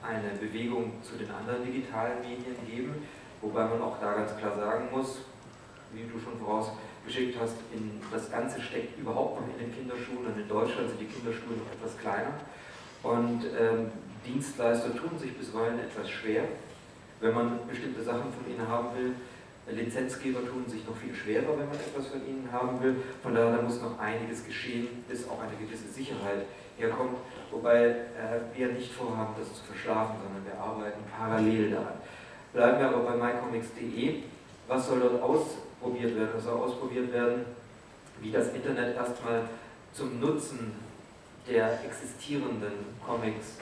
eine Bewegung zu den anderen digitalen Medien geben, wobei man auch da ganz klar sagen muss, wie du schon vorausgeschickt hast, in, das Ganze steckt überhaupt noch in den Kinderschuhen und in Deutschland sind die Kinderschuhe noch etwas kleiner und ähm, Dienstleister tun sich bisweilen etwas schwer, wenn man bestimmte Sachen von ihnen haben will. Lizenzgeber tun sich noch viel schwerer, wenn man etwas von ihnen haben will. Von daher muss noch einiges geschehen, bis auch eine gewisse Sicherheit herkommt. Wobei äh, wir nicht vorhaben, das zu verschlafen, sondern wir arbeiten parallel daran. Bleiben wir aber bei mycomics.de. Was soll dort ausprobiert werden? Es soll ausprobiert werden, wie das Internet erstmal zum Nutzen der existierenden Comics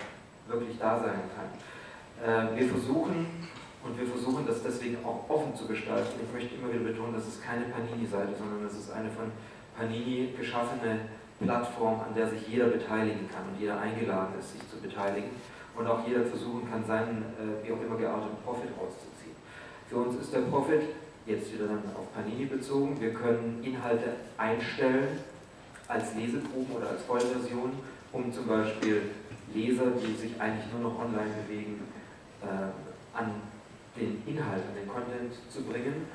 wirklich da sein kann. Äh, wir versuchen, und wir versuchen das deswegen auch offen zu gestalten, ich möchte immer wieder betonen, das ist keine Panini-Seite, sondern das ist eine von Panini geschaffene Plattform, an der sich jeder beteiligen kann und jeder eingeladen ist, sich zu beteiligen und auch jeder versuchen kann, seinen äh, wie auch immer gearteten Profit rauszuziehen. Für uns ist der Profit jetzt wieder dann auf Panini bezogen. Wir können Inhalte einstellen als Leseproben oder als Vollversion, um zum Beispiel Leser, die sich eigentlich nur noch online bewegen, äh, an den Inhalt, an den Content zu bringen.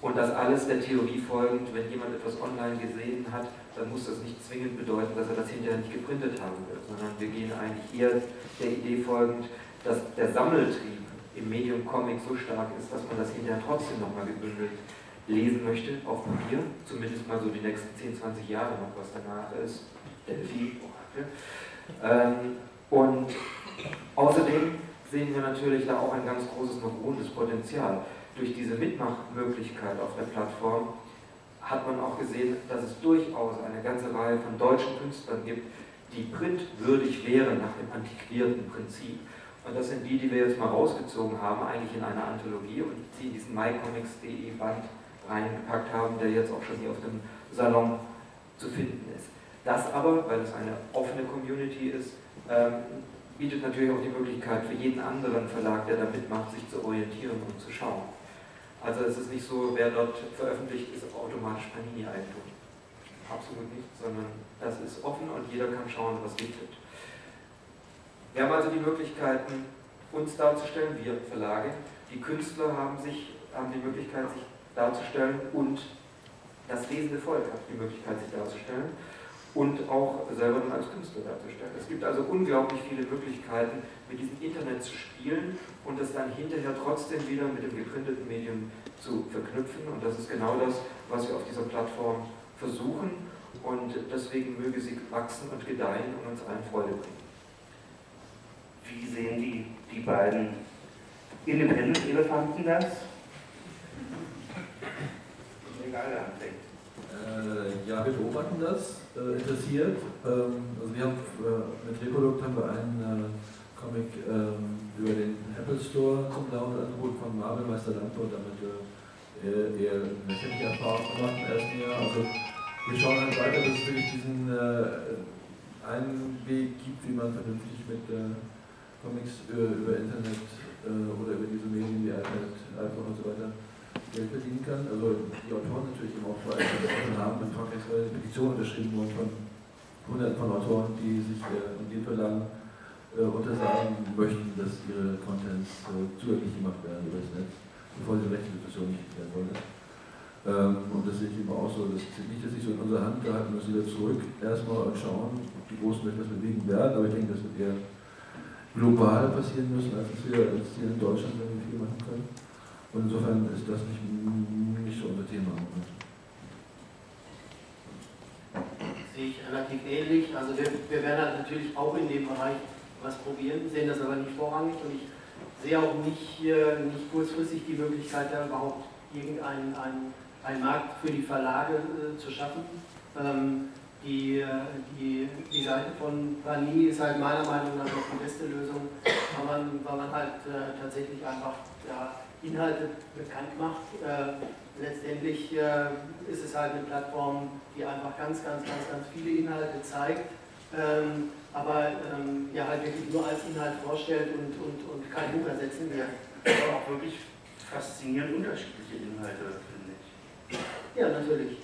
Und das alles der Theorie folgend, wenn jemand etwas online gesehen hat, dann muss das nicht zwingend bedeuten, dass er das hinterher nicht geprintet haben wird, sondern wir gehen eigentlich eher der Idee folgend, dass der Sammeltrieb im Medium Comic so stark ist, dass man das hinterher trotzdem nochmal gebündelt lesen möchte, auf Papier, zumindest mal so die nächsten 10, 20 Jahre noch, was danach ist, Delphi, ähm, und außerdem sehen wir natürlich da auch ein ganz großes noch ruhendes Potenzial. Durch diese Mitmachmöglichkeit auf der Plattform hat man auch gesehen, dass es durchaus eine ganze Reihe von deutschen Künstlern gibt, die printwürdig wären nach dem antiquierten Prinzip. Und das sind die, die wir jetzt mal rausgezogen haben, eigentlich in einer Anthologie und die in diesen mycomics.de Band reingepackt haben, der jetzt auch schon hier auf dem Salon zu finden ist. Das aber, weil es eine offene Community ist, ähm, bietet natürlich auch die Möglichkeit für jeden anderen Verlag, der da mitmacht, sich zu orientieren und zu schauen. Also es ist nicht so, wer dort veröffentlicht, ist automatisch Panini-Eigentum. Absolut nicht, sondern das ist offen und jeder kann schauen, was bietet. Wir haben also die Möglichkeiten, uns darzustellen, wir Verlage. Die Künstler haben, sich, haben die Möglichkeit, sich darzustellen und das lesende Volk hat die Möglichkeit, sich darzustellen und auch selber als Künstler darzustellen. Es gibt also unglaublich viele Möglichkeiten, mit diesem Internet zu spielen und das dann hinterher trotzdem wieder mit dem geprinteten Medium zu verknüpfen. Und das ist genau das, was wir auf dieser Plattform versuchen. Und deswegen möge sie wachsen und gedeihen und uns allen Freude bringen. Wie sehen die, die beiden Independent-Elefanten das? Egal, wer anfängt. Äh, ja, wir beobachten das, äh, interessiert. Ähm, also wir haben äh, mit Reprodukt haben wir einen äh, Comic ähm, über den Apple Store zum Download angeboten von Marvel Meister und damit äh, eher eine technische Erfahrung gemacht im ersten Jahr. Also wir schauen halt weiter, dass es wirklich diesen äh, einen Weg gibt, wie man vernünftig mit äh, Comics über Internet oder über diese Medien wie iPad, iPhone und so weiter Geld verdienen kann. Also die Autoren natürlich eben auch vor allem haben in Frankreich eine Petition unterschrieben worden von hunderten von Autoren, die sich äh, in den Verlagen äh, untersagen möchten, dass ihre Contents äh, zugänglich gemacht werden über das Netz, bevor sie Rechtssituation nicht werden wollen. Ähm, und das sehe ich eben auch so, das ist nicht, dass ich so in unserer Hand da halten, müssen wieder zurück erstmal und schauen, ob die Großen etwas bewegen werden, aber ich denke, das wird eher global passieren müssen, als wir als hier in Deutschland wir viel machen können. Und insofern ist das nicht, nicht so unser Thema. Sehe ich relativ ähnlich. Also wir, wir werden halt natürlich auch in dem Bereich was probieren, sehen das aber nicht vorrangig und ich sehe auch nicht hier nicht kurzfristig die Möglichkeit, da überhaupt irgendeinen einen, einen Markt für die Verlage äh, zu schaffen. Ähm, die, die, die Seite von Panini ist halt meiner Meinung nach noch die beste Lösung, weil man, weil man halt äh, tatsächlich einfach ja, Inhalte bekannt macht. Äh, letztendlich äh, ist es halt eine Plattform, die einfach ganz, ganz, ganz, ganz viele Inhalte zeigt, ähm, aber ähm, ja halt wirklich nur als Inhalt vorstellt und, und, und kein Buch ersetzen will. Aber auch wirklich faszinierend unterschiedliche Inhalte, finde ich. Ja, natürlich.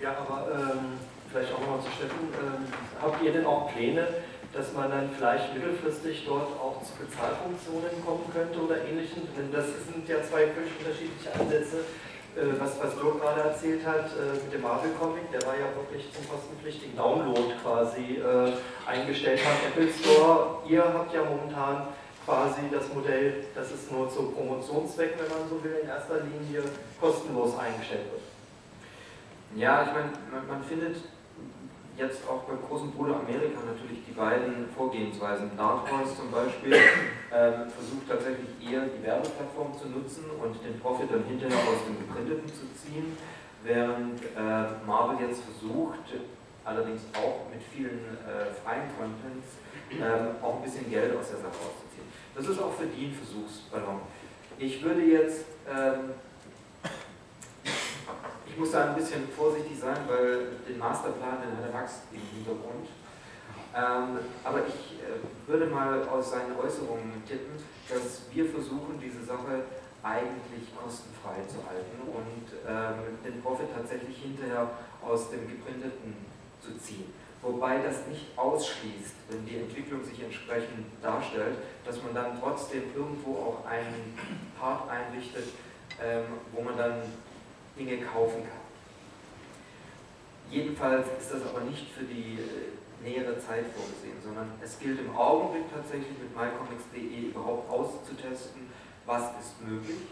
Ja, aber ähm, vielleicht auch nochmal zu Steffen. Ähm, habt ihr denn auch Pläne, dass man dann vielleicht mittelfristig dort auch zu Bezahlfunktionen kommen könnte oder ähnlichem. Denn das sind ja zwei völlig unterschiedliche Ansätze. Äh, was, was Dirk gerade erzählt hat äh, mit dem Marvel-Comic, der war ja wirklich zum kostenpflichtigen Download quasi äh, eingestellt beim Apple Store. Ihr habt ja momentan quasi das Modell, dass es nur zu Promotionszwecken, wenn man so will, in erster Linie kostenlos eingestellt wird. Ja, ich meine, man, man findet jetzt auch beim großen Bruder Amerika natürlich die beiden Vorgehensweisen. Horse zum Beispiel ähm, versucht tatsächlich eher die Werbeplattform zu nutzen und den Profit dann hinterher aus dem Geprinteten zu ziehen, während äh, Marvel jetzt versucht, allerdings auch mit vielen äh, freien Contents, ähm, auch ein bisschen Geld aus der Sache rauszuziehen. Das ist auch für die ein Versuchsballon. Ich würde jetzt ähm, ich muss da ein bisschen vorsichtig sein, weil den Masterplan, den hat der Max im Hintergrund. Ähm, aber ich äh, würde mal aus seinen Äußerungen tippen, dass wir versuchen, diese Sache eigentlich kostenfrei zu halten und ähm, den Profit tatsächlich hinterher aus dem Geprinteten zu ziehen. Wobei das nicht ausschließt, wenn die Entwicklung sich entsprechend darstellt, dass man dann trotzdem irgendwo auch einen Part einrichtet, ähm, wo man dann Dinge kaufen kann. Jedenfalls ist das aber nicht für die äh, nähere Zeit vorgesehen, sondern es gilt im Augenblick tatsächlich mit mycomics.de überhaupt auszutesten, was ist möglich,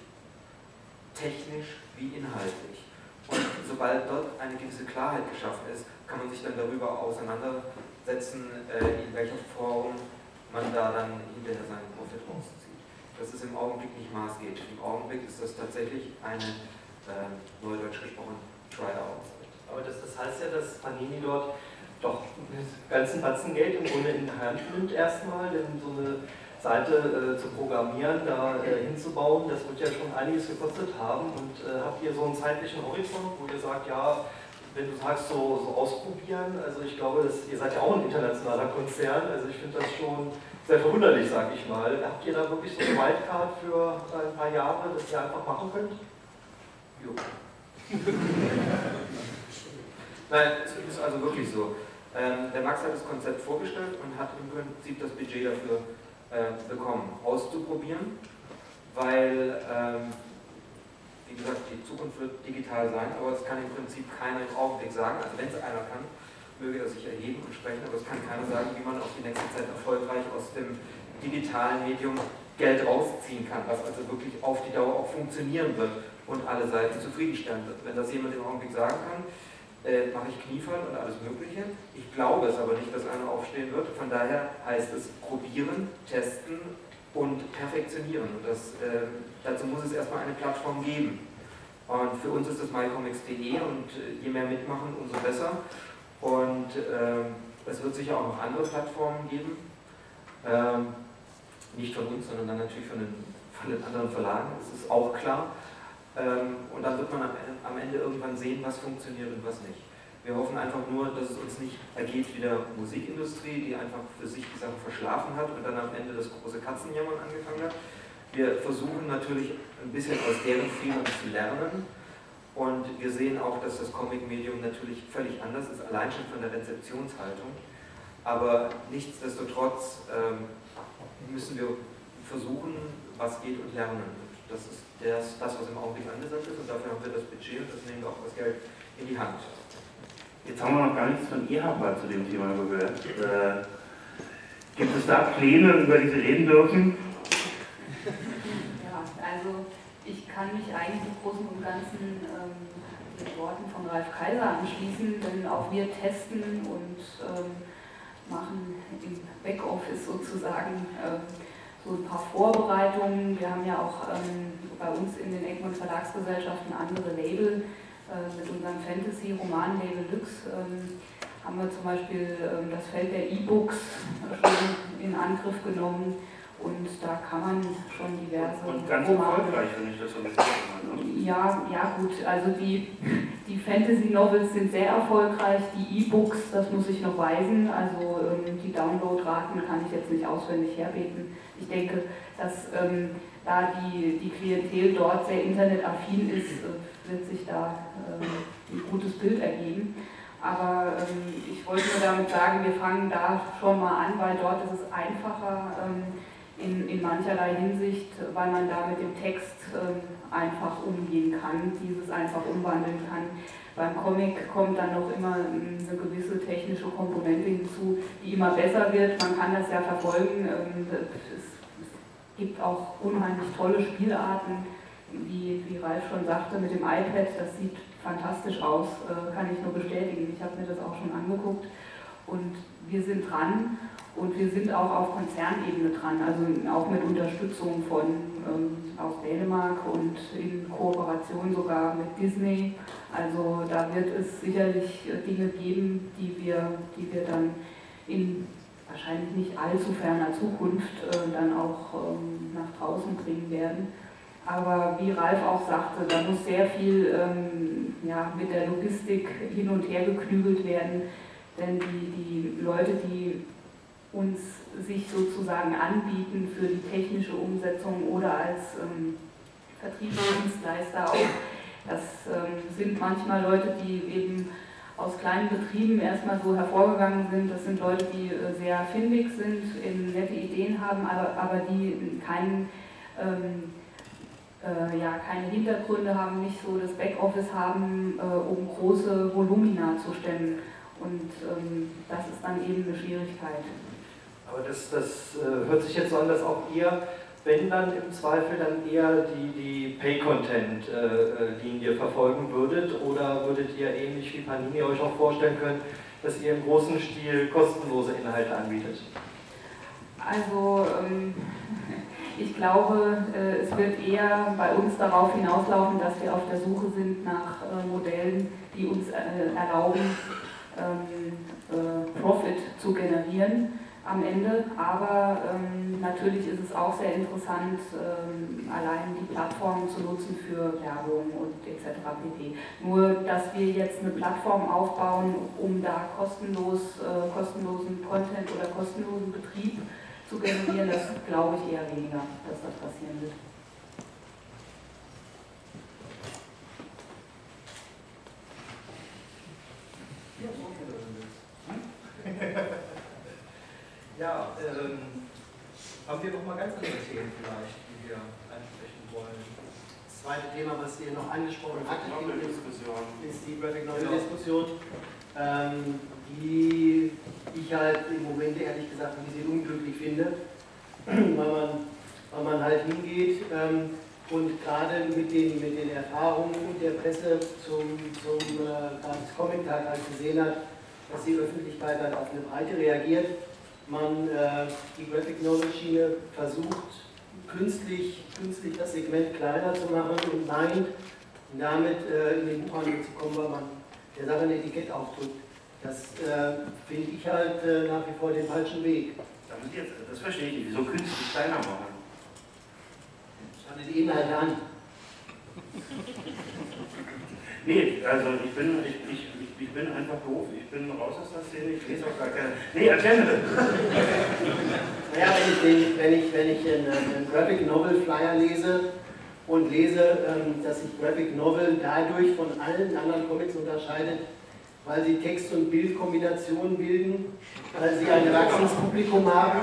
technisch wie inhaltlich. Und sobald dort eine gewisse Klarheit geschaffen ist, kann man sich dann darüber auseinandersetzen, äh, in welcher Form man da dann hinterher seinen Profit rauszieht. Das ist im Augenblick nicht maßgeblich. Im Augenblick ist das tatsächlich eine äh, neudeutsch gesprochen, Tryout. Aber das, das heißt ja, dass Panini dort doch einen ganzen Batzen Geld im Grunde in die Hand nimmt erstmal, denn so eine Seite äh, zu programmieren, da äh, hinzubauen, das wird ja schon einiges gekostet haben. Und äh, habt ihr so einen zeitlichen Horizont, wo ihr sagt, ja, wenn du sagst, so, so ausprobieren, also ich glaube, dass, ihr seid ja auch ein internationaler Konzern, also ich finde das schon sehr verwunderlich, sag ich mal. Habt ihr da wirklich so eine Wildcard für ein paar Jahre, das ihr einfach machen könnt? Nein, es ist also wirklich so. Ähm, der Max hat das Konzept vorgestellt und hat im Prinzip das Budget dafür äh, bekommen, auszuprobieren, weil, ähm, wie gesagt, die Zukunft wird digital sein, aber es kann im Prinzip keiner im Augenblick sagen, also wenn es einer kann, möge er sich erheben und sprechen, aber es kann keiner sagen, wie man auf die nächste Zeit erfolgreich aus dem digitalen Medium Geld rausziehen kann, was also wirklich auf die Dauer auch funktionieren wird und alle Seiten zufriedenstellen wird. Wenn das jemand im Augenblick sagen kann, äh, mache ich Kniefall und alles Mögliche. Ich glaube es aber nicht, dass einer aufstehen wird. Von daher heißt es probieren, testen und perfektionieren. Und das, äh, dazu muss es erstmal eine Plattform geben. Und für uns ist das mycomics.de und je mehr mitmachen, umso besser. Und ähm, es wird sicher auch noch andere Plattformen geben. Ähm, nicht von uns, sondern dann natürlich von den, von den anderen Verlagen, das ist auch klar. Ähm, und dann wird man am Ende irgendwann sehen, was funktioniert und was nicht. Wir hoffen einfach nur, dass es uns nicht ergeht wie der Musikindustrie, die einfach für sich die Sache verschlafen hat und dann am Ende das große Katzenjammern angefangen hat. Wir versuchen natürlich ein bisschen aus deren Fehlern zu lernen und wir sehen auch, dass das Comic-Medium natürlich völlig anders ist, allein schon von der Rezeptionshaltung. Aber nichtsdestotrotz ähm, müssen wir versuchen, was geht und lernen. Und das ist das, das, was im Augenblick angesagt ist und dafür haben wir das Budget und das nehmen wir auch das Geld in die Hand. Jetzt haben wir noch gar nichts von EHPA zu dem Thema gehört. Äh, gibt es da Pläne, über die Sie reden dürfen? Ja, also ich kann mich eigentlich im Großen und Ganzen ähm, den Worten von Ralf Kaiser anschließen, denn auch wir testen und ähm, machen im Backoffice sozusagen äh, so ein paar Vorbereitungen. Wir haben ja auch ähm, bei uns in den Egmont Verlagsgesellschaften andere Label. Äh, mit unserem Fantasy-Roman-Label Lux ähm, haben wir zum Beispiel ähm, das Feld der E-Books schon in Angriff genommen und da kann man schon diverse Und ganz Romane erfolgreich, wenn ich das so habe. ne? ja, ja gut, also die, die Fantasy-Novels sind sehr erfolgreich, die E-Books, das muss ich noch weisen, also ähm, die Downloadraten kann ich jetzt nicht auswendig herbeten. Ich denke, dass da die, die Klientel dort sehr internetaffin ist, wird sich da ähm, ein gutes Bild ergeben. Aber ähm, ich wollte nur damit sagen, wir fangen da schon mal an, weil dort ist es einfacher ähm, in, in mancherlei Hinsicht, weil man da mit dem Text einfach umgehen kann, dieses einfach umwandeln kann. Beim Comic kommt dann noch immer eine gewisse technische Komponente hinzu, die immer besser wird. Man kann das ja verfolgen. Es gibt auch unheimlich tolle Spielarten, wie, wie Ralf schon sagte, mit dem iPad. Das sieht fantastisch aus, äh, kann ich nur bestätigen. Ich habe mir das auch schon angeguckt. Und wir sind dran und wir sind auch auf Konzernebene dran, also auch mit Unterstützung von ähm, aus Dänemark und in Kooperation sogar mit Disney. Also da wird es sicherlich äh, Dinge geben, die wir, die wir dann in wahrscheinlich nicht allzu ferner Zukunft äh, dann auch ähm, nach draußen bringen werden. Aber wie Ralf auch sagte, da muss sehr viel ähm, ja, mit der Logistik hin und her geklügelt werden, denn die, die Leute, die uns sich sozusagen anbieten für die technische Umsetzung oder als ähm, Vertriebsdienstleister auch, das ähm, sind manchmal Leute, die eben aus kleinen Betrieben erstmal so hervorgegangen sind. Das sind Leute, die äh, sehr findig sind, in nette Ideen haben, aber, aber die keinen ähm, äh, ja, keine Hintergründe haben, nicht so das Backoffice haben, äh, um große Volumina zu stemmen. Und ähm, das ist dann eben eine Schwierigkeit. Aber das, das äh, hört sich jetzt so an, dass auch ihr, wenn dann im Zweifel dann eher die, die Pay-Content-Linie verfolgen würdet oder würdet ihr ähnlich wie Panini euch auch vorstellen können, dass ihr im großen Stil kostenlose Inhalte anbietet? Also ähm, ich glaube, äh, es wird eher bei uns darauf hinauslaufen, dass wir auf der Suche sind nach äh, Modellen, die uns äh, erlauben, ähm, äh, Profit zu generieren am Ende. Aber ähm, natürlich ist es auch sehr interessant, ähm, allein die Plattformen zu nutzen für Werbung und etc. pp. Nur, dass wir jetzt eine Plattform aufbauen, um da kostenlos, äh, kostenlosen Content oder kostenlosen Betrieb zu generieren, das glaube ich eher weniger, dass das passieren wird. Ja, ähm, haben wir noch mal ganz andere Themen vielleicht, die wir ansprechen wollen? Das zweite Thema, was ihr noch angesprochen hattet, ist, Diskussion. ist die Graphic Novel Diskussion, ähm, die ich halt im Moment ehrlich gesagt ein bisschen unglücklich finde, weil man, weil man halt hingeht ähm, und gerade mit den, mit den Erfahrungen der Presse zum, zum äh, Comic-Tag halt gesehen hat, dass die Öffentlichkeit halt auf eine Breite reagiert. Man äh, die Graphic Novel Schiene versucht, künstlich, künstlich das Segment kleiner zu machen und meint, damit äh, in den Buchhandel zu kommen, weil man der Sache ein Etikett aufdrückt. Das äh, finde ich halt äh, nach wie vor den falschen Weg. Das verstehe ich nicht. Wieso künstlich kleiner machen? Schaut die Inhalte an. Nee, also ich bin, ich, ich, ich bin einfach doof. Ich bin raus aus der Szene, ich lese auch gar keine. Nee, erklär das. Naja, wenn ich, den, wenn ich, wenn ich einen, einen Graphic Novel Flyer lese und lese, ähm, dass sich Graphic Novel dadurch von allen anderen Comics unterscheidet, weil sie Text- und Bildkombinationen bilden, weil sie ein erwachsenes Publikum haben,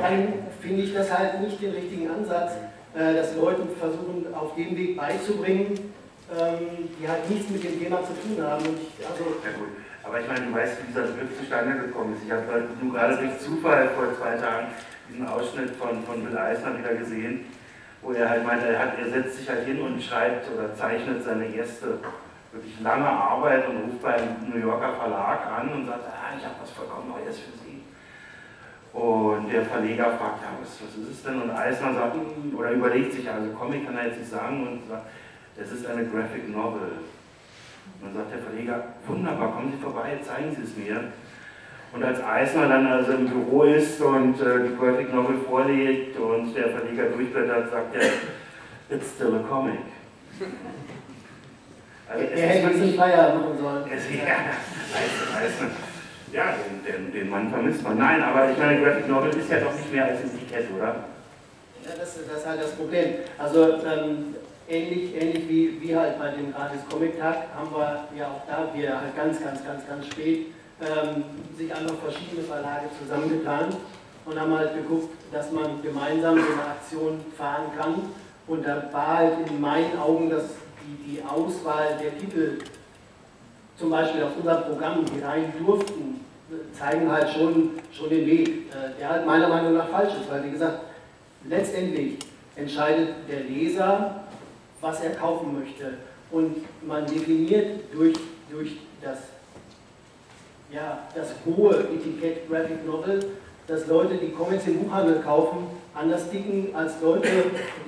dann finde ich das halt nicht den richtigen Ansatz, äh, das Leuten versuchen auf dem Weg beizubringen, ähm, die halt nichts mit dem Thema zu tun haben. Ich, also, Ja gut, aber ich meine, du weißt, wie dieser Begriff zustande gekommen ist. Ich habe halt nur gerade durch Zufall vor zwei Tagen diesen Ausschnitt von, von Bill Eisner wieder gesehen, wo er halt meinte, er, hat, er setzt sich halt hin und schreibt oder zeichnet seine erste wirklich lange Arbeit und ruft beim New Yorker Verlag an und sagt, ah, ich habe was vollkommen Neues für Sie. Und der Verleger fragt, ja, was, was ist es denn? Und Eisner sagt, "Hm", oder überlegt sich, also Comic kann er jetzt nicht sagen und sagt, das ist eine Graphic Novel. Und dann sagt der Verleger, wunderbar, kommen Sie vorbei, zeigen Sie es mir. Und als Eisner dann also im Büro ist und äh, die Graphic Novel vorlegt und der Verleger durchblättert, sagt er, it's still a comic. Also er hätte wirklich- Flyer machen sollen. es, ja, Eisner, Eisner. ja den, den, den Mann vermisst man. Nein, aber ich meine, Graphic Novel ist ja doch nicht mehr als ein Etikett, oder? Ja, das, das ist halt das Problem. Also ähm, ähnlich, ähnlich wie, wie halt bei dem Gratis Comic Tag haben wir ja auch da, wir halt ganz, ganz, ganz, ganz spät ähm, sich einfach verschiedene Verlage zusammengetan und haben halt geguckt, dass man gemeinsam so eine Aktion fahren kann. Und da war halt in meinen Augen das, die, die Auswahl der Titel, zum Beispiel auf unser Programm, die rein durften, zeigen halt schon, schon den Weg, äh, der halt meiner Meinung nach falsch ist, weil wie gesagt, letztendlich entscheidet der Leser, was er kaufen möchte. Und man definiert durch, durch das, ja, das hohe Etikett Graphic Novel, dass Leute, die Comics im Buchhandel kaufen, anders ticken als Leute,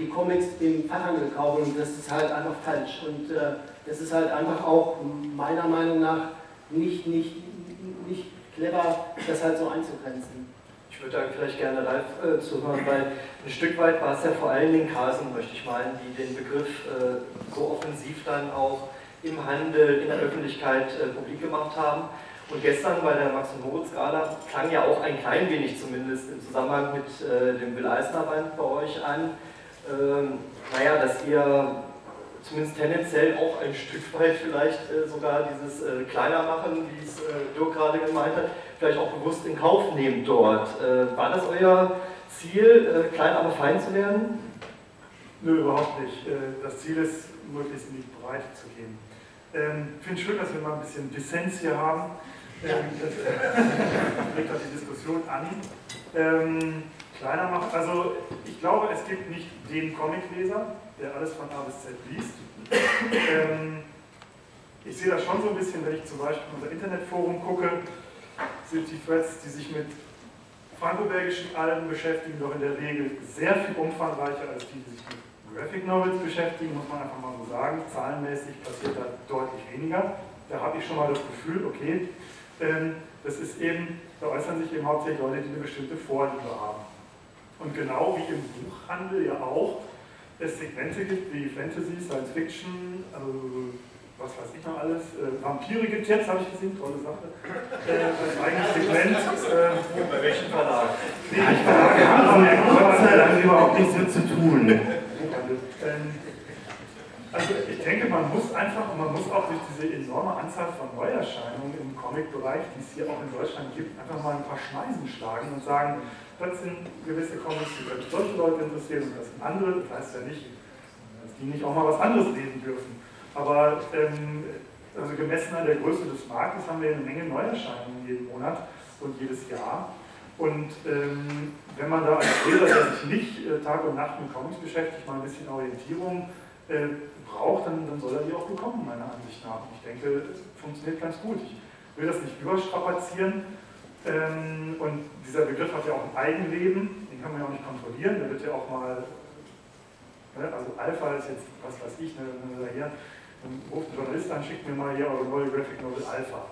die Comics im Fachhandel kaufen. Und das ist halt einfach falsch. Und äh, das ist halt einfach auch meiner Meinung nach nicht, nicht, nicht clever, das halt so einzugrenzen. Würde da vielleicht gerne live äh, zuhören, weil ein Stück weit war es ja vor allen Dingen Carlsen, möchte ich meinen, die den Begriff äh, so offensiv dann auch im Handel, in der Öffentlichkeit äh, publik gemacht haben. Und gestern bei der Max- und Moritz-Gala klang ja auch ein klein wenig zumindest im Zusammenhang mit äh, dem Will Eisner Band bei euch an, ähm, naja, dass ihr zumindest tendenziell auch ein Stück weit vielleicht äh, sogar dieses äh, kleiner machen, wie es äh, Dirk gerade gemeint hat, vielleicht auch bewusst in Kauf nehmt dort. Äh, war das euer Ziel, äh, klein aber fein zu werden? Nö, überhaupt nicht. Äh, Das Ziel ist, möglichst in die Breite zu gehen. Ähm, Ich finde es schön, dass wir mal ein bisschen Dissens hier haben. Ähm, Das regt halt die Diskussion an. Ähm, Kleiner machen, also ich glaube, es gibt nicht den Comicleser, der alles von A bis Z liest. Ähm, Ich sehe das schon so ein bisschen, wenn ich zum Beispiel unser Internetforum gucke, sind die Threads, die sich mit franco-belgischen Alben beschäftigen, doch in der Regel sehr viel umfangreicher als die, die sich mit Graphic Novels beschäftigen, muss man einfach mal so sagen. Zahlenmäßig passiert da deutlich weniger. Da habe ich schon mal das Gefühl, okay, ähm, das ist eben, da äußern sich eben hauptsächlich Leute, die eine bestimmte Vorliebe haben. Und genau wie im Buchhandel ja auch es Segmente gibt wie Fantasy, Science Fiction, also was weiß ich noch alles, äh, Vampire gibt es jetzt, habe ich gesehen, tolle Sache. Äh, als eigenes Segment. Äh, Bei welchem Verlag? Nee, ich Verlage haben ja Gott sei Dank überhaupt nichts mit zu tun. Ähm, Also ich denke, man muss einfach, man muss auch durch diese enorme Anzahl von Neuerscheinungen im Comic-Bereich, die es hier auch in Deutschland gibt, einfach mal ein paar Schneisen schlagen und sagen, das sind gewisse Comics, die können solche Leute interessieren und das sind andere, das heißt ja nicht, dass die nicht auch mal was anderes lesen dürfen. Aber ähm, also gemessen an der Größe des Marktes haben wir eine Menge Neuerscheinungen jeden Monat und jedes Jahr. Und ähm, wenn man da als Leser, der sich nicht äh, Tag und Nacht mit Comics beschäftigt, mal ein bisschen Orientierung äh, braucht, dann, dann soll er die auch bekommen, meiner Ansicht nach. Und ich denke, es funktioniert ganz gut. Ich will das nicht überstrapazieren. Ähm, und dieser Begriff hat ja auch ein Eigenleben, den kann man ja auch nicht kontrollieren. Der wird ja auch mal, ne, also Alpha ist jetzt, was weiß ich, eine, eine, Dann ruft ein Journalist an, schickt mir mal hier eure neue Graphic Novel Alpha.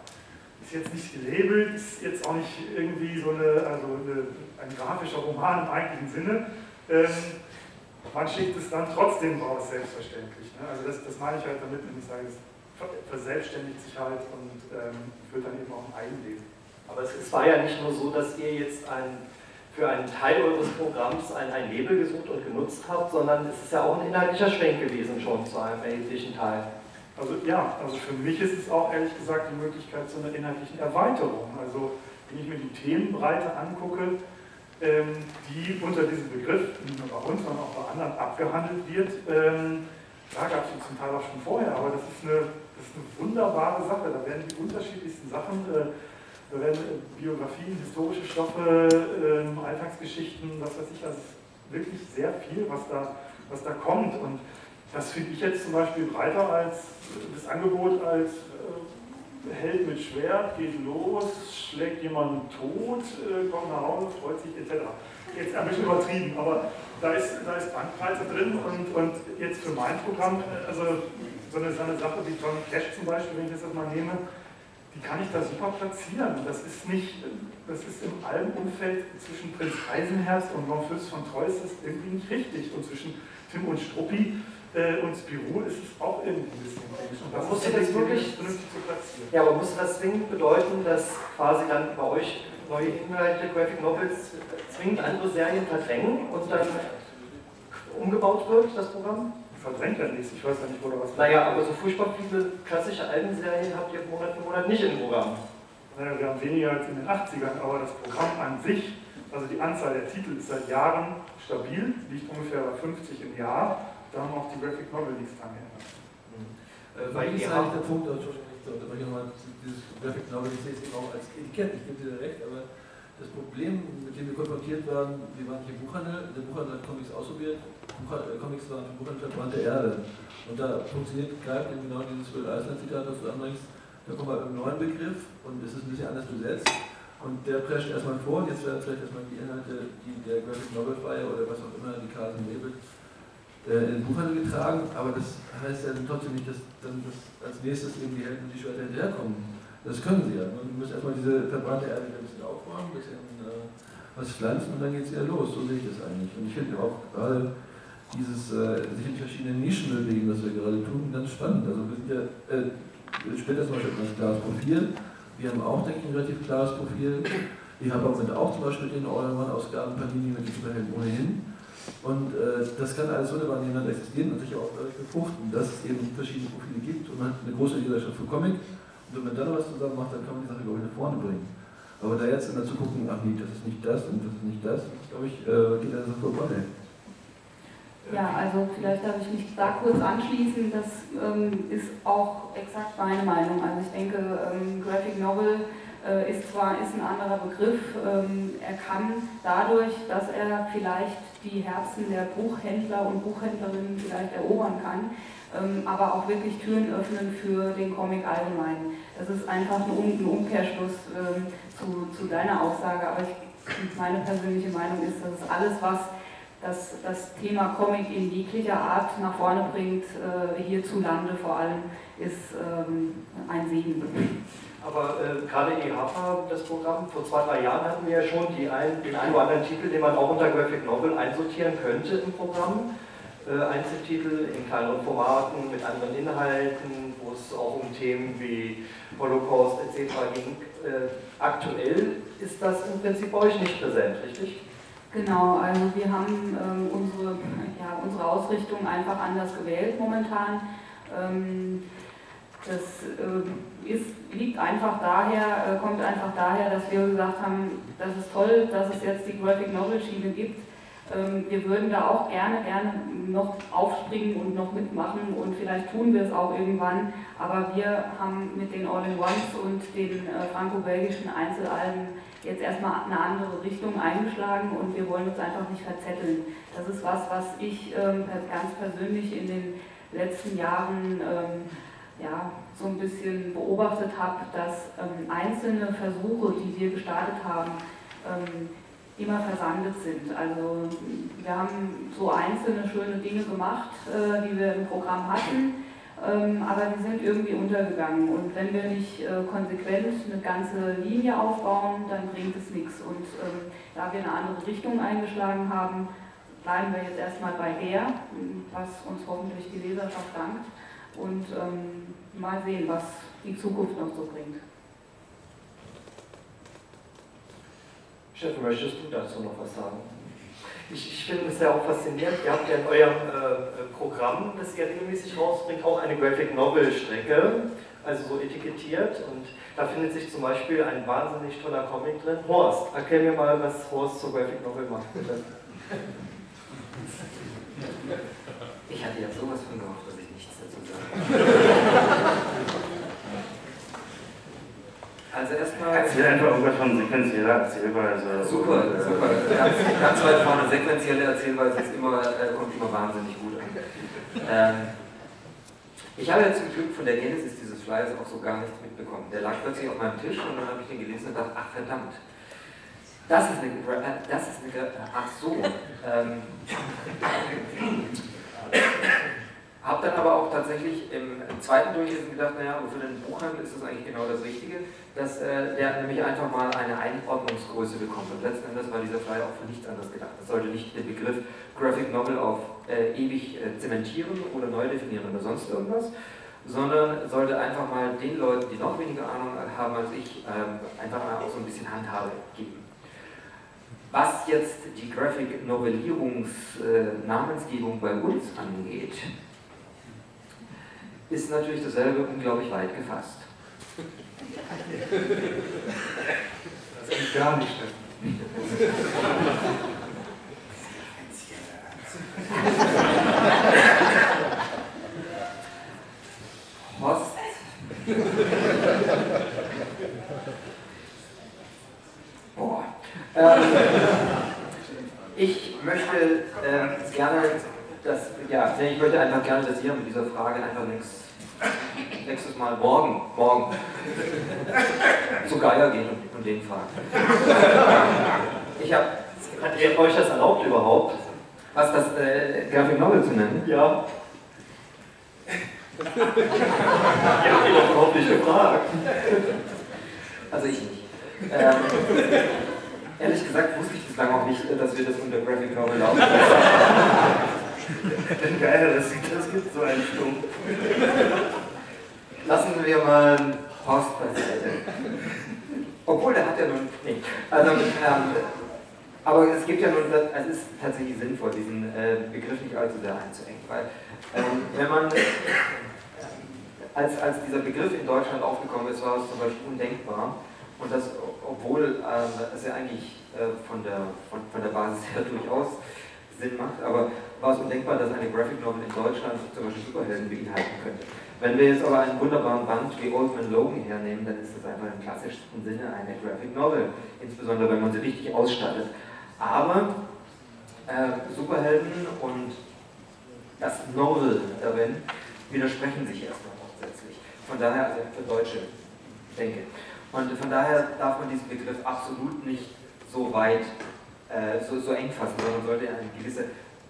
Ist jetzt nicht gelabelt, ist jetzt auch nicht irgendwie so eine, also eine, ein grafischer Roman im eigentlichen Sinne. Ähm, man schickt es dann trotzdem raus, selbstverständlich. Ne? Also das, das meine ich halt damit, wenn ich sage, es verselbstständigt sich halt und ähm, führt dann eben auch ein Eigenleben. Aber es, es war ja nicht nur so, dass ihr jetzt ein, für einen Teil eures Programms ein, ein Label gesucht und genutzt habt, sondern es ist ja auch ein inhaltlicher Schwenk gewesen schon zu einem erheblichen Teil. Also ja, also für mich ist es auch ehrlich gesagt die Möglichkeit zu einer inhaltlichen Erweiterung. Also wenn ich mir die Themenbreite angucke, ähm, die unter diesem Begriff, nicht nur bei uns, sondern auch bei anderen abgehandelt wird, ähm, da gab es zum Teil auch schon vorher, aber das ist eine, das ist eine wunderbare Sache. Da werden die unterschiedlichsten Sachen, äh, da werden äh, Biografien, historische Stoffe, äh, Alltagsgeschichten, was weiß ich, also wirklich sehr viel, was da, was da kommt. Und das finde ich jetzt zum Beispiel breiter als das Angebot als äh, Held mit Schwert, geht los, schlägt jemanden tot, äh, kommt nach Hause, freut sich etc. Jetzt ein bisschen übertrieben, aber da ist, da ist Bandbreite drin und, und jetzt für mein Programm, also so eine, so eine Sache wie Johnny Cash zum Beispiel, wenn ich das mal nehme, die kann ich da super platzieren. Das ist nicht, das ist im Albenumfeld zwischen Prinz Eisenherz und Bonfils von Treus ist irgendwie nicht richtig. Und zwischen Tim und Struppi äh, und Spirou ist es auch irgendwie ein bisschen komisch. Und das muss ist das wirklich vernünftig zu platzieren. Ja, aber muss das zwingend bedeuten, dass quasi dann bei euch neue Inhalte, Graphic Novels zwingend andere Serien verdrängen und dann umgebaut wird, das Programm? Verdrängt ja nichts, ich weiß ja nicht, wo da was Naja, aber so furchtbar viele klassische Albenserien habt ihr Monat für Monat nicht im Programm. Naja, wir haben weniger als in den 80ern, aber das Programm an sich, also die Anzahl der Titel ist seit Jahren stabil, liegt ungefähr bei 50 im Jahr. Da haben auch die Graphic Novel nichts dran geändert. Äh, Weil ist eigentlich der Punkt, also, Entschuldigung, ich nochmal dieses Graphic Novel, ich sehe es eben auch als Etikett, ich gebe dir recht, aber das Problem, mit dem wir konfrontiert waren, wir waren hier im Buchhandel, der Buchhandel hat Comics ausprobiert, Buchhandel, Comics waren für Buchhandel verbrannte Erde. Und da funktioniert, greift eben genau dieses Will Eisland-Zitat, das du anbringst, da kommen wir mit einem neuen Begriff und es ist ein bisschen anders besetzt. Und der prescht erstmal vor und jetzt werden vielleicht erstmal die Inhalte, die der Graphic Novel-Reihe oder was auch immer, die Carlsen labelt, äh, in den Buchhandel getragen, aber das heißt ja trotzdem nicht, dass dann das als nächstes eben die Helden und die Schwerter hinterherkommen. Das können sie ja. Man muss erstmal diese verbrannte Erde ein bisschen aufräumen, ein bisschen äh, was pflanzen und dann geht es wieder los. So sehe ich das eigentlich. Und ich finde auch gerade dieses äh, sich in verschiedenen Nischen bewegen, was wir gerade tun, ganz spannend. Also wir sind ja, äh, später zum Beispiel ein klares Profil. Wir haben auch, denke ich, ein relativ klares Profil. Die haben auch mit auch zum Beispiel den Eulermann-Ausgaben Panini mit den Superhelden ohnehin. Und äh, das kann alles wunderbar nebeneinander existieren und sich auch dadurch befruchten, dass es eben verschiedene Profile gibt und man hat eine große Leserschaft für Comic wenn man dann was zusammen macht, dann kann man die Sache, glaube ich, nach vorne bringen. Aber da jetzt immer zu gucken, ach nee, das ist nicht das und das ist nicht das, glaube ich, äh, geht dann so vorbei. Ja, also vielleicht darf ich mich da kurz anschließen. Das ähm, ist auch exakt meine Meinung. Also ich denke, ähm, Graphic Novel äh, ist zwar ist ein anderer Begriff, ähm, er kann dadurch, dass er vielleicht die Herzen der Buchhändler und Buchhändlerinnen vielleicht erobern kann, aber auch wirklich Türen öffnen für den Comic allgemein. Das ist einfach ein, Umkehrschluss ähm, zu, zu deiner Aussage, aber ich, meine persönliche Meinung ist, dass es alles, was das, das Thema Comic in jeglicher Art nach vorne bringt, äh, hierzulande vor allem, ist ähm, ein Segen. Aber äh, gerade EHAPA, das Programm, vor zwei, drei Jahren hatten wir ja schon ein, den einen oder anderen Titel, den man auch unter Graphic Novel einsortieren könnte im Programm Einzeltitel in kleineren Formaten mit anderen Inhalten, wo es auch um Themen wie Holocaust etc. ging. Äh, aktuell ist das im Prinzip bei euch nicht präsent, richtig? Genau, also wir haben ähm, unsere, ja, unsere Ausrichtung einfach anders gewählt momentan. Ähm, das äh, ist, liegt einfach daher, äh, kommt einfach daher, dass wir gesagt haben, das ist toll, dass es jetzt die Graphic Novel Schiene gibt wir würden da auch gerne, gerne noch aufspringen und noch mitmachen und vielleicht tun wir es auch irgendwann, aber wir haben mit den All-in-Ones und den äh, franco-belgischen Einzelalben jetzt erstmal eine andere Richtung eingeschlagen und wir wollen uns einfach nicht verzetteln. Das ist was, was ich ähm, ganz persönlich in den letzten Jahren ähm, ja, so ein bisschen beobachtet habe, dass einzelne Versuche, die wir gestartet haben, immer versandet sind. Also wir haben so einzelne schöne Dinge gemacht, äh, die wir im Programm hatten, ähm, aber die sind irgendwie untergegangen. Und wenn wir nicht äh, konsequent eine ganze Linie aufbauen, dann bringt es nichts. Und ähm, da wir eine andere Richtung eingeschlagen haben, bleiben wir jetzt erstmal bei der, was uns hoffentlich die Leserschaft dankt. Und ähm, mal sehen, was die Zukunft noch so bringt. Steffen, möchtest du dazu noch was sagen? Ich, ich finde es ja auch faszinierend, ihr habt ja in eurem äh, Programm, das ihr regelmäßig rausbringt, auch eine Graphic Novel Strecke, also so etikettiert und da findet sich zum Beispiel ein wahnsinnig toller Comic drin. Horst, erklär mir mal, was Horst zur Graphic Novel macht, bitte. Ich hatte ja sowas von gehofft, dass ich nichts dazu sage. Also erstmal. Erzähl einfach irgendwas von sequenzieller Erzählweise. Super, super. Ganz, ganz weit vorne. Sequentielle Erzählweise ist immer, äh, kommt immer wahnsinnig gut an. Ähm, ich habe ja zum Glück von der Genesis dieses Flyers auch so gar nichts mitbekommen. Der lag plötzlich auf meinem Tisch und dann habe ich den gelesen und dachte, ach verdammt. Das ist eine, äh, das ist eine, ach so. Ähm, habe dann aber auch tatsächlich im, zweiten Durchlesen gedacht, naja, für den Buchhandel ist das eigentlich genau das Richtige, dass äh, der nämlich einfach mal eine Einordnungsgröße bekommt. Und letzten Endes war dieser Flyer auch für nichts anderes gedacht. Es sollte nicht den Begriff Graphic Novel auf äh, ewig äh, zementieren oder neu definieren oder sonst irgendwas, sondern sollte einfach mal den Leuten, die noch weniger Ahnung haben als ich, ähm, einfach mal auch so ein bisschen Handhabe geben. Was jetzt die Graphic Novellierungs äh, bei uns angeht, ist natürlich dasselbe unglaublich weit gefasst. Das ist gar nicht Horst. Boah. Ähm, ich möchte äh, gerne das, ja, ich möchte einfach gerne, dass ihr mit dieser Frage einfach nichts nächstes Mal morgen, morgen zu Geier gehen und den fragen. Ich habe. Hat ihr euch das erlaubt überhaupt? Was das äh, Graphic Novel zu nennen? Ja. ich habe ihn doch überhaupt nicht gefragt. Also ich nicht. Ähm, ehrlich gesagt wusste ich bislang auch nicht, dass wir das unter Graphic Novel laufen. Geil, dass das gibt so einen Stumpf. Lassen wir mal Horst beiseite. Obwohl, der hat ja nun. Nee. Also, ähm, aber es gibt ja nun, es ist tatsächlich sinnvoll, diesen äh, Begriff nicht allzu sehr einzuengen, weil ähm, wenn man, als, als dieser Begriff in Deutschland aufgekommen ist, war es zum Beispiel undenkbar und das, obwohl äh, es ja eigentlich äh, von, der, von, von der Basis her durchaus Sinn macht, aber war es undenkbar, dass eine Graphic Novel in Deutschland zum Beispiel Superhelden beinhalten könnte. Wenn wir jetzt aber einen wunderbaren Band wie Old Man Logan hernehmen, dann ist das einfach im klassischsten Sinne eine Graphic Novel, insbesondere wenn man sie richtig ausstattet. Aber äh, Superhelden und das Novel darin widersprechen sich erstmal grundsätzlich. Von daher, also für Deutsche denke. Und von daher darf man diesen Begriff absolut nicht so weit, äh, so, so eng fassen, sondern man sollte eine gewisse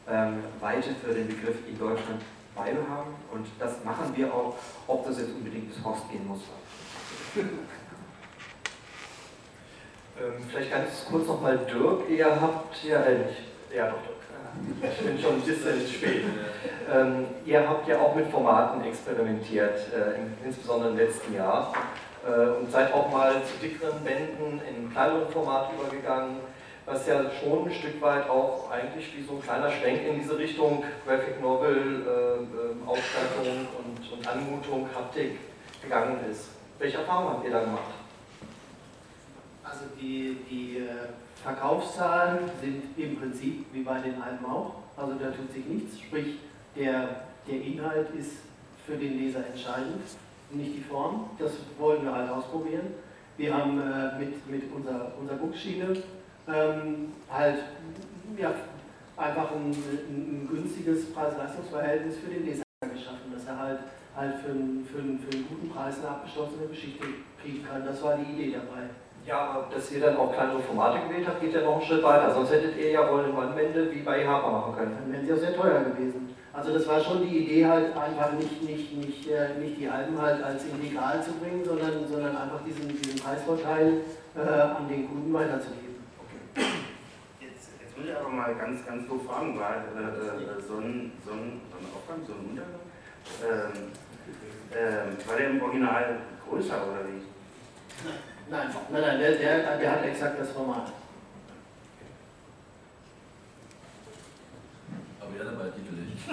ähm, Weite für den Begriff in Deutschland haben und das machen wir auch, ob das jetzt unbedingt bis Horst gehen muss. ähm, vielleicht ganz kurz nochmal Dirk, ihr habt ja, äh, nicht, ja doch Dirk, ich bin schon ein bisschen spät. Ähm, ihr habt ja auch mit Formaten experimentiert, äh, insbesondere im letzten Jahr. Äh, und seid auch mal zu dickeren Bänden in kleineren Format übergegangen was ja schon ein Stück weit auch eigentlich wie so ein kleiner Schwenk in diese Richtung Graphic Novel, äh, Ausstattung und, und Anmutung, Haptik gegangen ist. Welche Erfahrungen habt ihr da gemacht? Also die, die äh, Verkaufszahlen sind im Prinzip wie bei den Alben auch. Also da tut sich nichts, sprich der, der Inhalt ist für den Leser entscheidend, nicht die Form. Das wollen wir halt ausprobieren. Wir haben äh, mit, mit unserer, unserer Buchschiene ähm, halt ja, einfach ein, ein, ein günstiges Preis-Leistungs-Verhältnis für den Leser geschaffen, dass er halt, halt für, einen, für, einen, für einen guten Preis eine abgeschlossene Geschichte kriegen kann. Das war die Idee dabei. Ja, aber dass ihr dann auch kleinere Formate gewählt habt, geht ja noch einen Schritt weiter. Sonst hättet ihr ja wohl eine Wandwände wie bei Harper machen können. Dann wären sie auch sehr teuer gewesen. Also das war schon die Idee halt einfach nicht, nicht, nicht, äh, nicht die Alben halt als illegal zu bringen, sondern, sondern einfach diesen, diesen Preisvorteil äh, an den Kunden weiterzugeben. Jetzt, jetzt muss ich aber mal ganz, ganz doof fragen, war äh, äh, so, ein, so, ein, so ein Aufgang, so ein Untergang, ähm, ähm, war der im Original größer oder wie? Nein, nein, nein, der, der, der hat exakt das Format. Aber ja, dabei Titel nicht.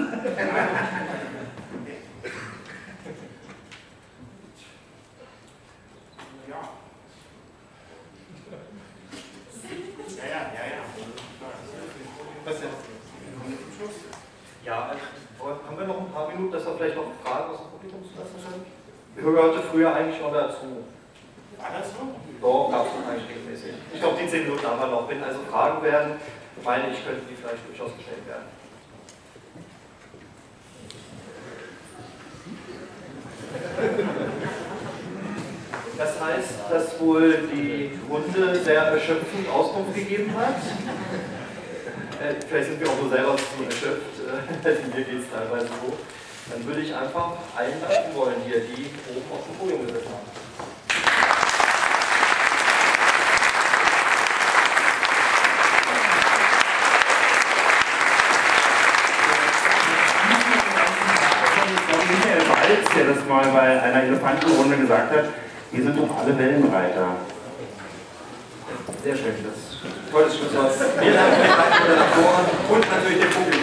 Ja. Ja, ja, ja, ja. Was denn? Ja, also, haben wir noch ein paar Minuten, dass wir vielleicht noch Fragen aus dem Publikum zulassen können? Ich gehörte früher eigentlich schon dazu. War das so? Doch, gab es eigentlich regelmäßig. Ich glaube, die 10 Minuten haben wir noch. Wenn also Fragen werden, meine ich, könnten die vielleicht durchaus gestellt werden. Das heißt, dass wohl die Runde sehr erschöpfend Auskunft gegeben hat. Äh, vielleicht sind wir auch nur selber so erschöpft, äh, mir geht es teilweise so. Dann würde ich einfach allen danken wollen hier, die oben auf dem Podium gesessen haben. Der das mal bei einer Elefantenrunde gesagt hat, wir sind doch alle Wellenreiter. Sehr schön, das ist ein tolles Schlusswort. Vielen Dank für die und natürlich dem Publikum.